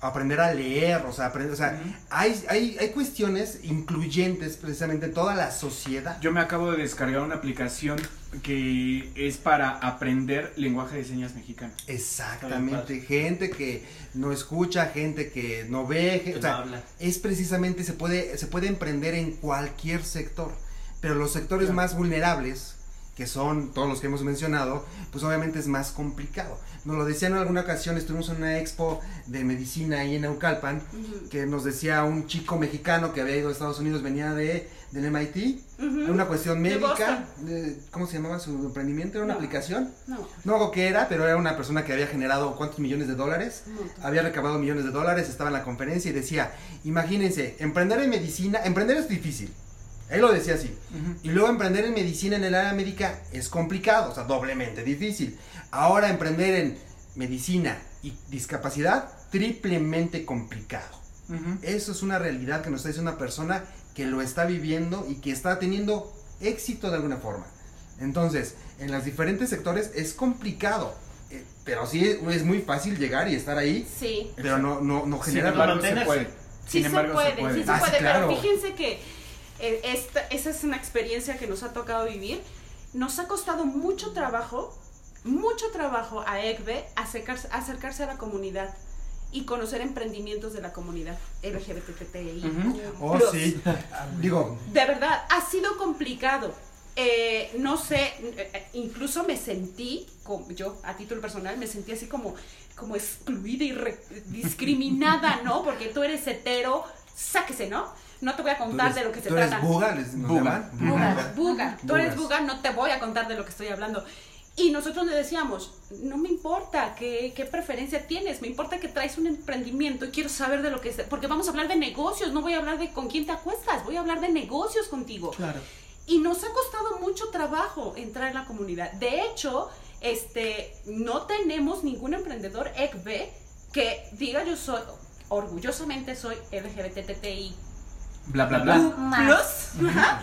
Aprender a leer, o sea, aprender, o sea hay, hay, hay cuestiones incluyentes precisamente en toda la sociedad. Yo me acabo de descargar una aplicación que es para aprender lenguaje de señas mexicano. Exactamente, gente que no escucha, gente que no ve, Que ge- o no sea, habla. es precisamente, se puede, se puede emprender en cualquier sector, pero los sectores Claro. más vulnerables, que son todos los que hemos mencionado, pues obviamente es más complicado. Nos lo decían en alguna ocasión, estuvimos en una expo de medicina ahí en Naucalpan, Ujú. que nos decía un chico mexicano que había ido a Estados Unidos, venía de, del MIT, era una cuestión médica, ¿cómo se llamaba su emprendimiento? Era una No. aplicación. No, No hago qué era, pero era una persona que había generado cuántos millones de dólares. Había recabado millones de dólares, estaba en la conferencia y decía, imagínense, emprender en medicina, emprender es difícil. Él lo decía así. Y luego emprender en medicina en el área médica es complicado, o sea, doblemente difícil. Ahora emprender en medicina y discapacidad, triplemente complicado. Eso es una realidad que nos está diciendo una persona que lo está viviendo y que está teniendo éxito de alguna forma. Entonces, en los diferentes sectores es complicado, eh, pero sí es muy fácil llegar y estar ahí, Sí. pero no, no, no Sin genera se puede. Sí Sin se embargo, puede, se puede. sí se Ah, sí, puede, claro. pero fíjense que esta, esa es una experiencia que nos ha tocado vivir. Nos ha costado mucho trabajo, mucho trabajo a EGBE acercarse, acercarse a la comunidad y conocer emprendimientos de la comunidad LGBTTI. Ujú. Oh, sí. Digo, De verdad, ha sido complicado. Eh, no sé, eh, incluso me sentí, como yo a título personal, me sentí así como, como excluida y re- discriminada, ¿no? Porque tú eres hetero, sáquese, ¿no? No te voy a tú contar eres, de lo que se tú eres trata. buga, les nos Buga. llaman. Buga. Buga, tú eres Bugas. buga, no te voy a contar de lo que estoy hablando. Y nosotros le decíamos, no me importa qué, qué preferencia tienes, me importa que traes un emprendimiento y quiero saber de lo que es, porque vamos a hablar de negocios, no voy a hablar de con quién te acuestas, voy a hablar de negocios contigo. Claro. Y nos ha costado mucho trabajo entrar en la comunidad. De hecho, este, no tenemos ningún emprendedor ECB que diga yo soy, orgullosamente soy LGBTTI Bla, bla, bla. Más. plus. Ajá.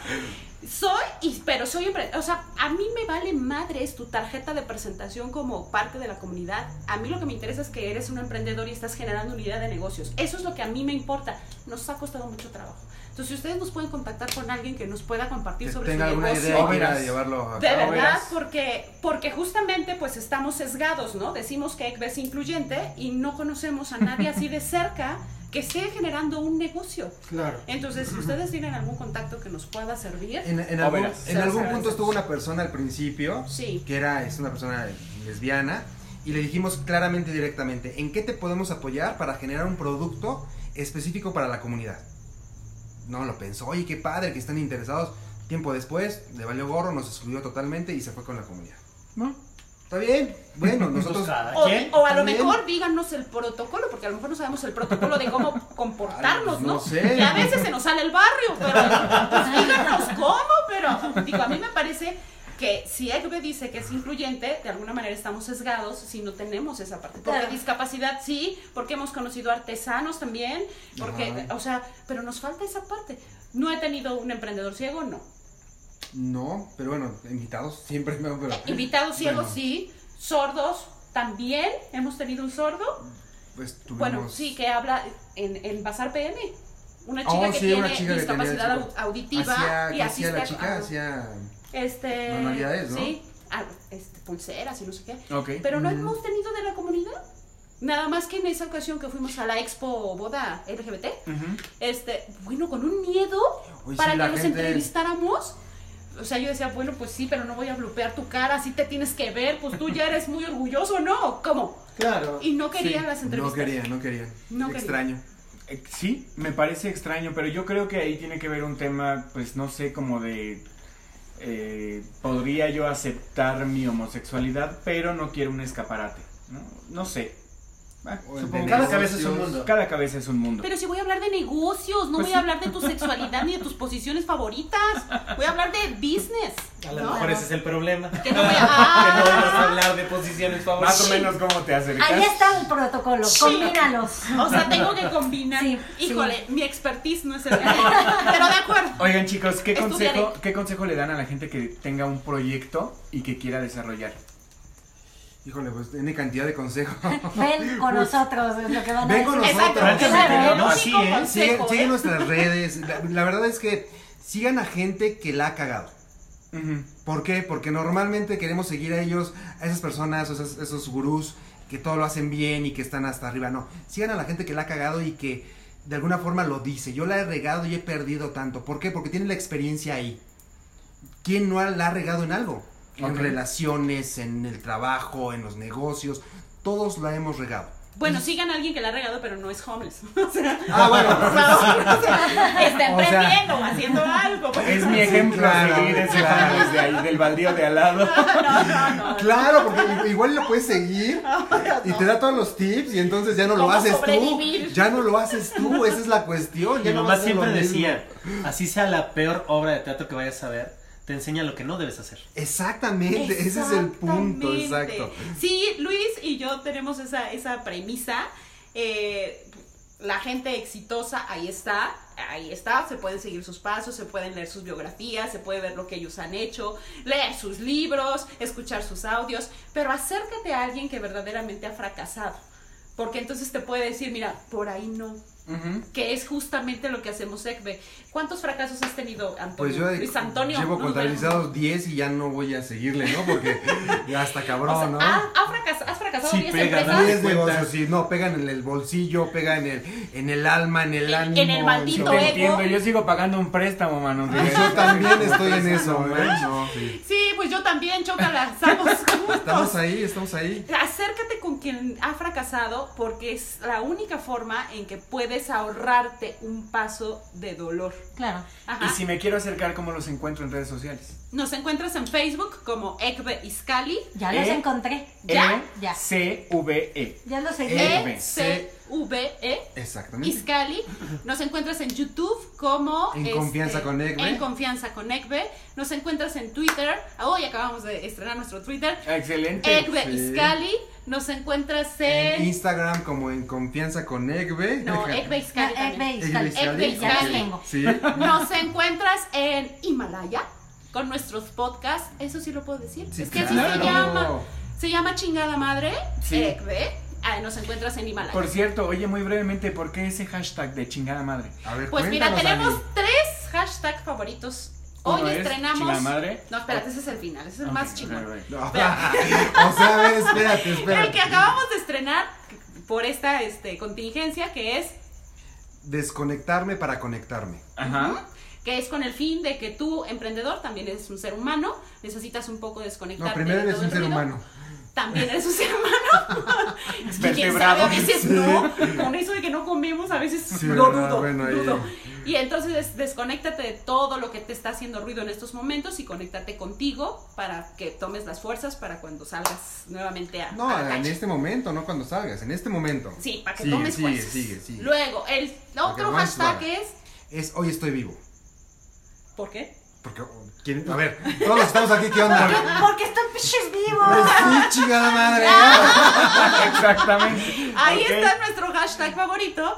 Soy, y, pero soy emprendedor. O sea, a mí me vale madres tu tarjeta de presentación como parte de la comunidad. A mí lo que me interesa es que eres un emprendedor y estás generando una idea de negocios. Eso es lo que a mí me importa. Nos ha costado mucho trabajo. Entonces, si ustedes nos pueden contactar con alguien que nos pueda compartir Que sobre tenga su alguna negocio. idea verás. quiera llevarlo a De cabo. verdad, verás. porque, porque justamente pues estamos sesgados, ¿no? Decimos que es incluyente y no conocemos a nadie así de cerca que esté generando un negocio. Claro. Entonces, si ustedes tienen algún contacto que nos pueda servir, En, en algún, verás. en algún punto estuvo una persona al principio sí. que era es una persona lesbiana y le dijimos claramente y directamente en qué te podemos apoyar para generar un producto específico para la comunidad. No lo pensó, oye qué padre que están interesados. Tiempo después le valió gorro, nos excluyó totalmente y se fue con la comunidad. ¿No? Está bien, bueno, nosotros O, o a lo mejor díganos el protocolo, porque a lo mejor no sabemos el protocolo de cómo comportarnos, Ay, ¿no? no sé. Y a veces se nos sale el barrio, pero pues díganos cómo, pero digo, a mí me parece que si EGBE dice que es incluyente, de alguna manera estamos sesgados si no tenemos esa parte. Porque Claro. discapacidad sí, porque hemos conocido artesanos también, porque, Ajá. o sea, pero nos falta esa parte. No he tenido un emprendedor ciego, no. No, pero bueno, invitados siempre pero Invitados ciegos Bueno. sí, sordos también, hemos tenido un sordo. pues tuvimos Bueno, sí, que habla en, en Bazar PM. Una Oh, chica que sí, tiene una chica que tenía discapacidad discap- au- auditiva y ¿qué hacía asiste la a- chica? a- Hacía este, Manualidades, ¿no? Sí, a- este, pulseras y no sé qué. Ok. Pero no Mm. hemos tenido de la comunidad. Nada más que en esa ocasión que fuimos a la expo boda LGBT, este, bueno, con un miedo para sí, que nos gente- entrevistáramos. O sea, yo decía, bueno, pues sí, pero no voy a bloquear tu cara, así te tienes que ver, pues tú ya eres muy orgulloso, ¿no? ¿Cómo? Claro. Y no querían Sí, las No entrevistas. no querían. No querían. Extraño. Eh, Sí, me parece extraño, pero yo creo que ahí tiene que ver un tema, pues no sé, como de... eh, podría yo aceptar mi homosexualidad, pero no quiero un escaparate, ¿no? No sé. Ah, Cada cabeza es un mundo. cada cabeza es un mundo. Pero si voy a hablar de negocios, no Pues voy sí. a hablar de tu sexualidad ni de tus posiciones favoritas. Voy a hablar de business. A lo ¿no? mejor ese es el problema. Que no voy a. Que no vamos a hablar de posiciones favoritas. Más o menos cómo te acercas. Ahí está el protocolo, Sí. combínalos. O sea, tengo que combinar. Sí, Híjole, mi expertise no es el. Pero de acuerdo. Oigan chicos, ¿qué Estudiaré. consejo, ¿qué consejo le dan a la gente que tenga un proyecto y que quiera desarrollar? Híjole, pues tiene cantidad de consejos. Ven con nosotros, es lo que van a Ven con decir. nosotros. Exacto. Claro. El No, sí, ¿eh? consejo, sigan ¿eh? nuestras redes. La, la verdad es que sigan a gente que la ha cagado. ¿Por qué? Porque normalmente queremos seguir a ellos, a esas personas, esos, esos gurús que todo lo hacen bien y que están hasta arriba. No, sigan a la gente que la ha cagado y que de alguna forma lo dice. Yo la he regado y he perdido tanto. ¿Por qué? Porque tienen la experiencia ahí. ¿Quién no la ha regado en algo? En relaciones, en el trabajo, en los negocios. Todos la hemos regado. Bueno, sigan a alguien que la ha regado, pero no es homeless. O sea, Ah, bueno. no, o sea, está O sea- emprendiendo o haciendo algo. porque- Es mi ejemplo claro, a seguir ese claro. desde ahí, del baldío de al lado. No, no, no. Claro, porque igual lo puedes seguir y te da todos los tips y entonces ya no lo ¿Cómo haces sobrevivir? tú. Ya no lo haces tú, esa es la cuestión. Mi mamá siempre decía, así sea la peor obra de teatro que vayas a ver, te enseña lo que no debes hacer. Exactamente, ese es el punto, exacto. Sí, Luis y yo tenemos esa, esa premisa. eh, la gente exitosa, ahí está, ahí está, se pueden seguir sus pasos, se pueden leer sus biografías, se puede ver lo que ellos han hecho, leer sus libros, escuchar sus audios, pero acércate a alguien que verdaderamente ha fracasado, porque entonces te puede decir, mira, por ahí no, Que es justamente lo que hacemos ECBE. ¿Cuántos fracasos has tenido, Antonio? Pues yo Luis Antonio. llevo contabilizados 10 y ya no voy a seguirle, ¿no? Porque ya está cabrón, O sea, ¿no? ¿ha- ¿Has fracasado Sí, 10 pega, empresas? ¿no? 10 cuenta. negocios, sí, no, pegan en el bolsillo, pega en el, en el alma, en el En- ánimo. en el Sí, maldito te ego. entiendo, yo sigo pagando un préstamo, mano. Yo también estoy en eso, ¿eh? No, sí. Sí, pues yo también, chócala, estamos juntos. Estamos ahí, estamos ahí. Acércate con quien ha fracasado porque es la única forma en que puedes ahorrarte un paso de dolor. Claro. Ajá. Y si me quiero acercar, ¿cómo los encuentro en redes sociales? Nos encuentras en Facebook como Ekbe Iscali. Ya los ¿Eh? encontré. Ya, ya. C-V-E. Ya los seguí. Eh. E-C-V-E. Exactamente. Iscali. Nos encuentras en YouTube como En este, Confianza con Ekbe. En Confianza con Ekbe. Nos encuentras en Twitter. Hoy acabamos de estrenar nuestro Twitter. Excelente. Ekbe sí. Iscali. Nos encuentras En en. Instagram como en Confianza con Egbe. No, Ekbe Iscali. No, Iscali. tengo. Sí. Nos encuentras en Himalaya con nuestros podcasts. Eso sí lo puedo decir. Sí, es que así claro. se llama. Se llama Chingada Madre. Sí. Ekbe. Ah, nos encuentras en Himalaya. Por cierto, oye, muy brevemente, ¿por qué ese hashtag de chingada madre? A ver, Pues mira, tenemos tres hashtags favoritos. Hoy Uno es estrenamos. chingada madre. No, espérate, ese es el final, ese es el más Ok, chingón. right, right. No, o sea, ver, espérate, El espérate. que acabamos de estrenar por esta este, contingencia, que es Desconectarme para conectarme. Ajá. que es con el fin de que tú, emprendedor, también eres un ser humano, necesitas un poco No, desconectarte. primero de eres todo un ser ruido. humano. También eres un ser humano. es que quién sabe, a veces Sí. no. Con eso de que no comemos, a veces Sí, lo ¿verdad? dudo. Bueno, ahí- dudo. Y entonces des- desconéctate de todo lo que te está haciendo ruido en estos momentos y conéctate contigo para que tomes las fuerzas para cuando salgas nuevamente a, No, a la en este momento, no cuando salgas, en este momento. Sí, para que Sigue, tomes sigue, fuerzas. sigue, sigue. Luego, el otro hashtag suave. es. Es hoy estoy vivo. ¿Por qué? Porque, ¿quién- a ver, todos los que estamos aquí, ¿qué onda? Porque están pinches vivos. Pues sí, chingada madre. Exactamente. Ahí está nuestro hashtag favorito.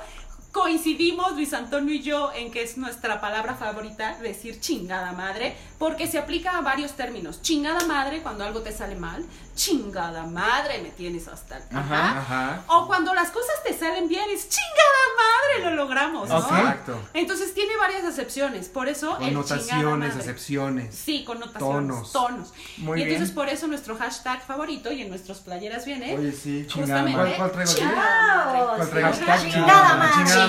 Coincidimos Luis Antonio y yo en que es nuestra palabra favorita decir chingada madre, porque se aplica a varios términos. Chingada madre cuando algo te sale mal, chingada madre me tienes hasta el Ajá, Ajá. O cuando las cosas te salen bien, es chingada madre, lo logramos, ¿no? Exacto. Entonces tiene varias acepciones, por eso chingada Connotaciones, acepciones. Sí, connotaciones, Tonos. tonos. Muy y entonces bien. por eso nuestro hashtag favorito y en nuestras playeras viene Oye, sí. Chingada madre. ¿Cuál- cuál traigo chingada. ¿Cuál traigo? Hashtag Chingada madre.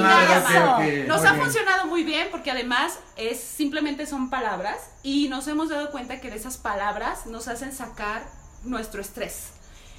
Nos ha funcionado muy bien porque además es simplemente son palabras y nos hemos dado cuenta que de esas palabras nos hacen sacar nuestro estrés.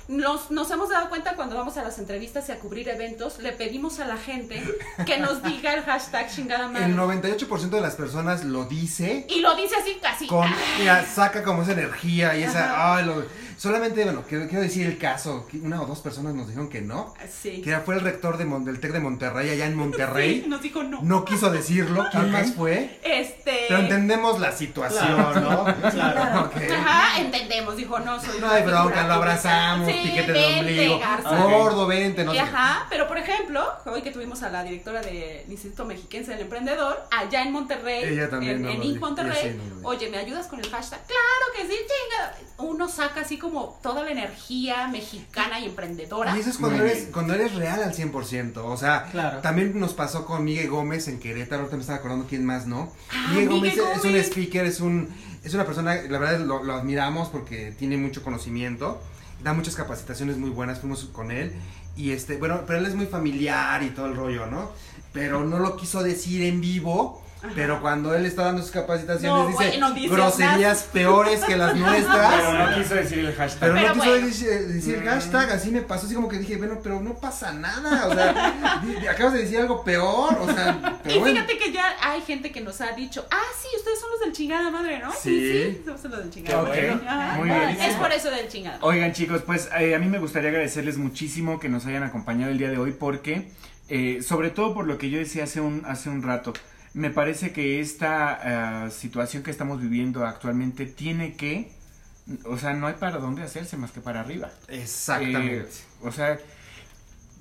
Nos, nos hemos dado cuenta cuando vamos a las entrevistas y a cubrir eventos, le pedimos a la gente que nos diga el hashtag chingada madre. El 98% de las personas lo dice Y lo dice así casi. con, mira, saca como esa energía y esa, ay, lo- solamente, bueno, quiero, quiero decir el caso, una o dos personas nos dijeron que no, Sí. que fue el rector de Mon- del TEC de Monterrey, allá en Monterrey, Sí, nos dijo no. no quiso decirlo, ¿quién más fue? Este. Pero entendemos la situación, Claro, ¿no? claro. Ok. Ajá, entendemos, dijo no, soy. No hay bronca, lo abrazamos, Sí, piquete de vente, ombligo, Garza. gordo, vente, no sé. Ajá, pero por ejemplo, hoy que tuvimos a la directora del Instituto Mexiquense del Emprendedor, allá en Monterrey, Ella también en, nos en Monterrey, oye, ¿me ayudas con el hashtag? Claro que sí, chinga. Uno saca así como toda la energía mexicana y emprendedora. Y eso es cuando Muy eres, bien. cuando eres real al 100%. O sea, Claro. también nos pasó con Miguel Gómez en Querétaro. Ahorita me estaba acordando quién más, ¿no? Ah, Miguel Gómez Miguel es un Gómez. speaker, es un es una persona, la verdad lo, lo admiramos porque tiene mucho conocimiento. Da muchas capacitaciones muy buenas, fuimos con él. Y este, bueno, pero él es muy familiar y todo el rollo, ¿no? Pero no lo quiso decir en vivo. Pero cuando él está dando sus capacitaciones No, dice bueno, groserías peores que las nuestras. Pero no quiso decir el hashtag. Pero, Pero no quiso bueno. decir, decir hashtag, así me pasó, así como que dije, bueno, pero no pasa nada, o sea, acabas de decir algo peor, o sea, pero y bueno. fíjate que ya hay gente que nos ha dicho, ah, sí, ustedes son los del chingada madre, ¿no? Sí. somos los del chingada Ok, madre. Ajá. muy bien. Es por eso del chingada. Oigan chicos, pues eh, a mí me gustaría agradecerles muchísimo que nos hayan acompañado el día de hoy porque, eh, sobre todo por lo que yo decía hace un, hace un rato, me parece que esta eh, situación que estamos viviendo actualmente tiene que, o sea, no hay para dónde hacerse más que para arriba. Exactamente. Eh, o sea,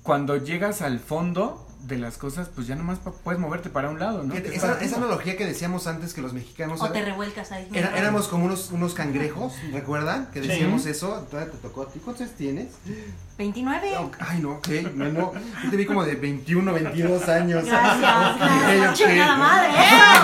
cuando llegas al fondo, de las cosas, pues ya nomás puedes moverte para un lado, ¿no? Esa, analogía que decíamos antes que los mexicanos O te era- revuelcas ahí. era- éramos como unos, unos cangrejos, ¿recuerdan? Que Sí. decíamos eso. Todavía te tocó a ti. ¿Cuántos años tienes? 29. Ay, no, ok. No, no. Yo te vi como de 21, 22 años. Gracias, Ok, gracias.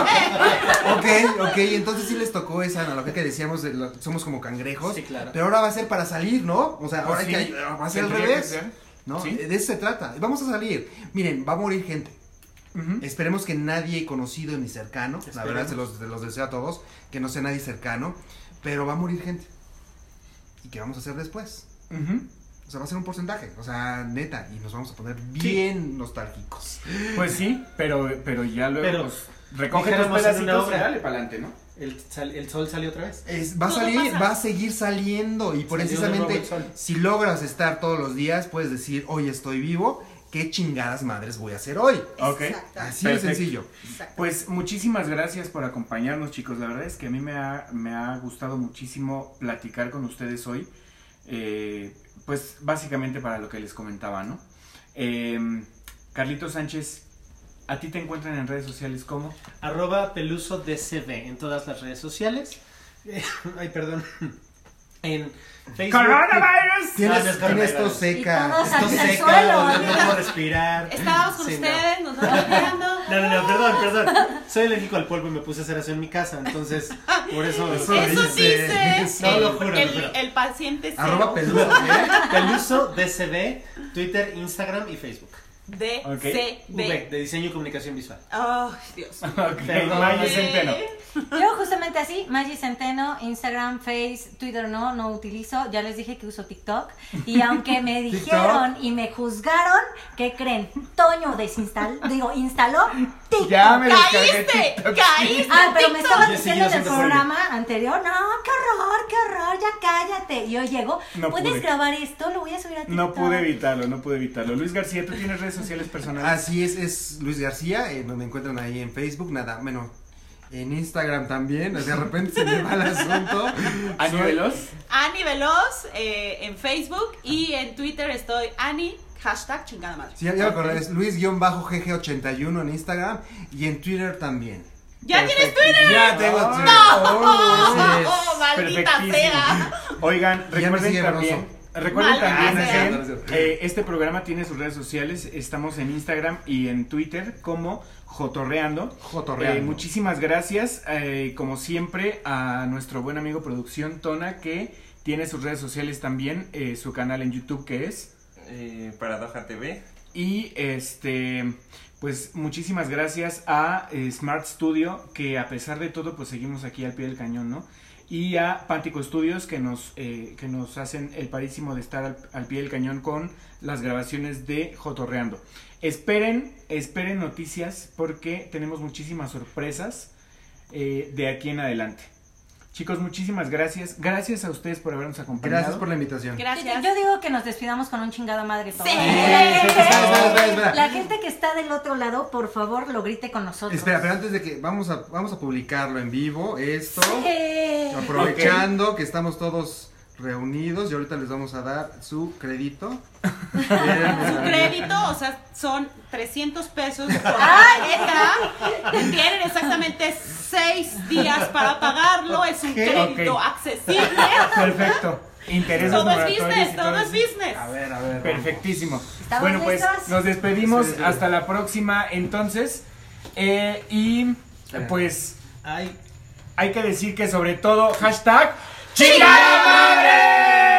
ok. Ok, ok, entonces sí les tocó esa analogía que decíamos de lo- somos como cangrejos. Sí, claro. Pero ahora va a ser para salir, ¿no? O sea, Pues ahora hay sí, que va a ser al que revés. ¿No? Sí. De eso se trata. Vamos a salir. Miren, va a morir gente. Esperemos que nadie conocido ni cercano, la verdad se los, se los deseo a todos, que no sea nadie cercano, pero va a morir gente. ¿Y qué vamos a hacer después? Ujú. O sea, va a ser un porcentaje, o sea, neta, y nos vamos a poner bien nostálgicos. Pues sí, pero, pero ya luego Pero, pues, recoge una pedacitos y dale para adelante, ¿no? El, sal- el sol salió otra vez. Es- va a salir, pasa. va a seguir saliendo, y precisamente si logras estar todos los días, puedes decir, hoy estoy vivo, ¿qué chingadas madres voy a hacer hoy? Ok. Exacto. Así de sencillo. Exacto. Pues muchísimas gracias por acompañarnos, chicos. La verdad es que a mí me ha, me ha gustado muchísimo platicar con ustedes hoy. Eh, pues básicamente para lo que les comentaba, ¿no? Eh, Carlito Sánchez, ¿a ti te encuentran en redes sociales como? Arroba peluso DCB en todas las redes sociales. Ay, perdón. En Facebook. ¡Coronavirus! Tienes, no es tos seca. Y todos Al- seca, suelo. no, no puedo respirar. Estábamos con Sí, no. ustedes, nos vamos viendo. No, no, no, perdón, perdón. Soy alérgico al polvo y me puse a hacer eso en mi casa, entonces por eso. Eso Eso dice. dice No, el, lo juro, el- paciente Arroba peludo. ¿eh? Peluso DCB, Twitter, Instagram y Facebook. De Ok. C V, B. de diseño y comunicación visual. Ay, Dios. Ok, Perdón. Maya Centeno. Yo justamente así, Maggie Centeno, Instagram, Face, Twitter no, no utilizo. Ya les dije que uso TikTok. Y aunque me dijeron y me juzgaron, ¿qué creen? Toño desinstaló, digo, instaló TikTok. Ya me descargué ¡Caíste! TikTok. ¡Caíste! Ah, pero me TikTok. he diciendo en el programa anterior, no, qué horror, qué horror, ya cállate. Y yo llego, No ¿puedes pude. grabar esto? Lo voy a subir a TikTok. No pude evitarlo, no pude evitarlo. Luis García, ¿tú tienes redes sociales personales? Así es, es Luis García, eh, me encuentran ahí en Facebook, nada, bueno, en Instagram también, de repente se me va el asunto. Ani Veloz. Ani Veloz eh, en Facebook y en Twitter estoy Ani, hashtag chingada madre. Sí, ya me acordé, es Luis-GG81 en Instagram y en Twitter también. ¿Ya tienes. Twitter? Ya tengo No. Twitter. ¡Oh, oh, maldita sea! Oigan, recuerden también, recuerden Maldita también que eh, este programa tiene sus redes sociales. Estamos en Instagram y en Twitter como Jotorreando. Jotorreando. Eh, muchísimas gracias, eh, como siempre, a nuestro buen amigo Producción Tona, que tiene sus redes sociales también, eh, su canal en YouTube que es. Eh, Paradoja TV. Y este, pues muchísimas gracias a eh, Smart Studio, que a pesar de todo, pues seguimos aquí al pie del cañón, ¿no? Y a Pántico Studios, que nos, eh, que nos hacen el parísimo de estar al, al pie del cañón con las grabaciones de Jotorreando. Esperen, esperen noticias, porque tenemos muchísimas sorpresas eh, de aquí en adelante. Chicos, muchísimas gracias. Gracias a ustedes por habernos acompañado. Gracias por la invitación. Yo, Gracias. yo digo que nos despidamos con un chingado madre todo. Sí. Espera, espera, espera. la gente que está del otro lado, por favor, lo grite con nosotros. Espera, pero antes de que vamos a, vamos a publicarlo en vivo, esto, Sí. aprovechando que estamos todos reunidos y ahorita les vamos a dar su crédito. Su crédito, o sea, son 300 pesos por Ay. tarjeta. Tienen exactamente 6 días para pagarlo. Es un crédito accesible. Perfecto. Intereses Todo es business, todo todo es business. A ver, a ver. Perfectísimo. ¿Estamos Bueno, pues listos? nos despedimos. Sí, sí. Hasta la próxima. Entonces, eh, y pues Ay. hay que decir que sobre todo, hashtag ¡Chingada madre!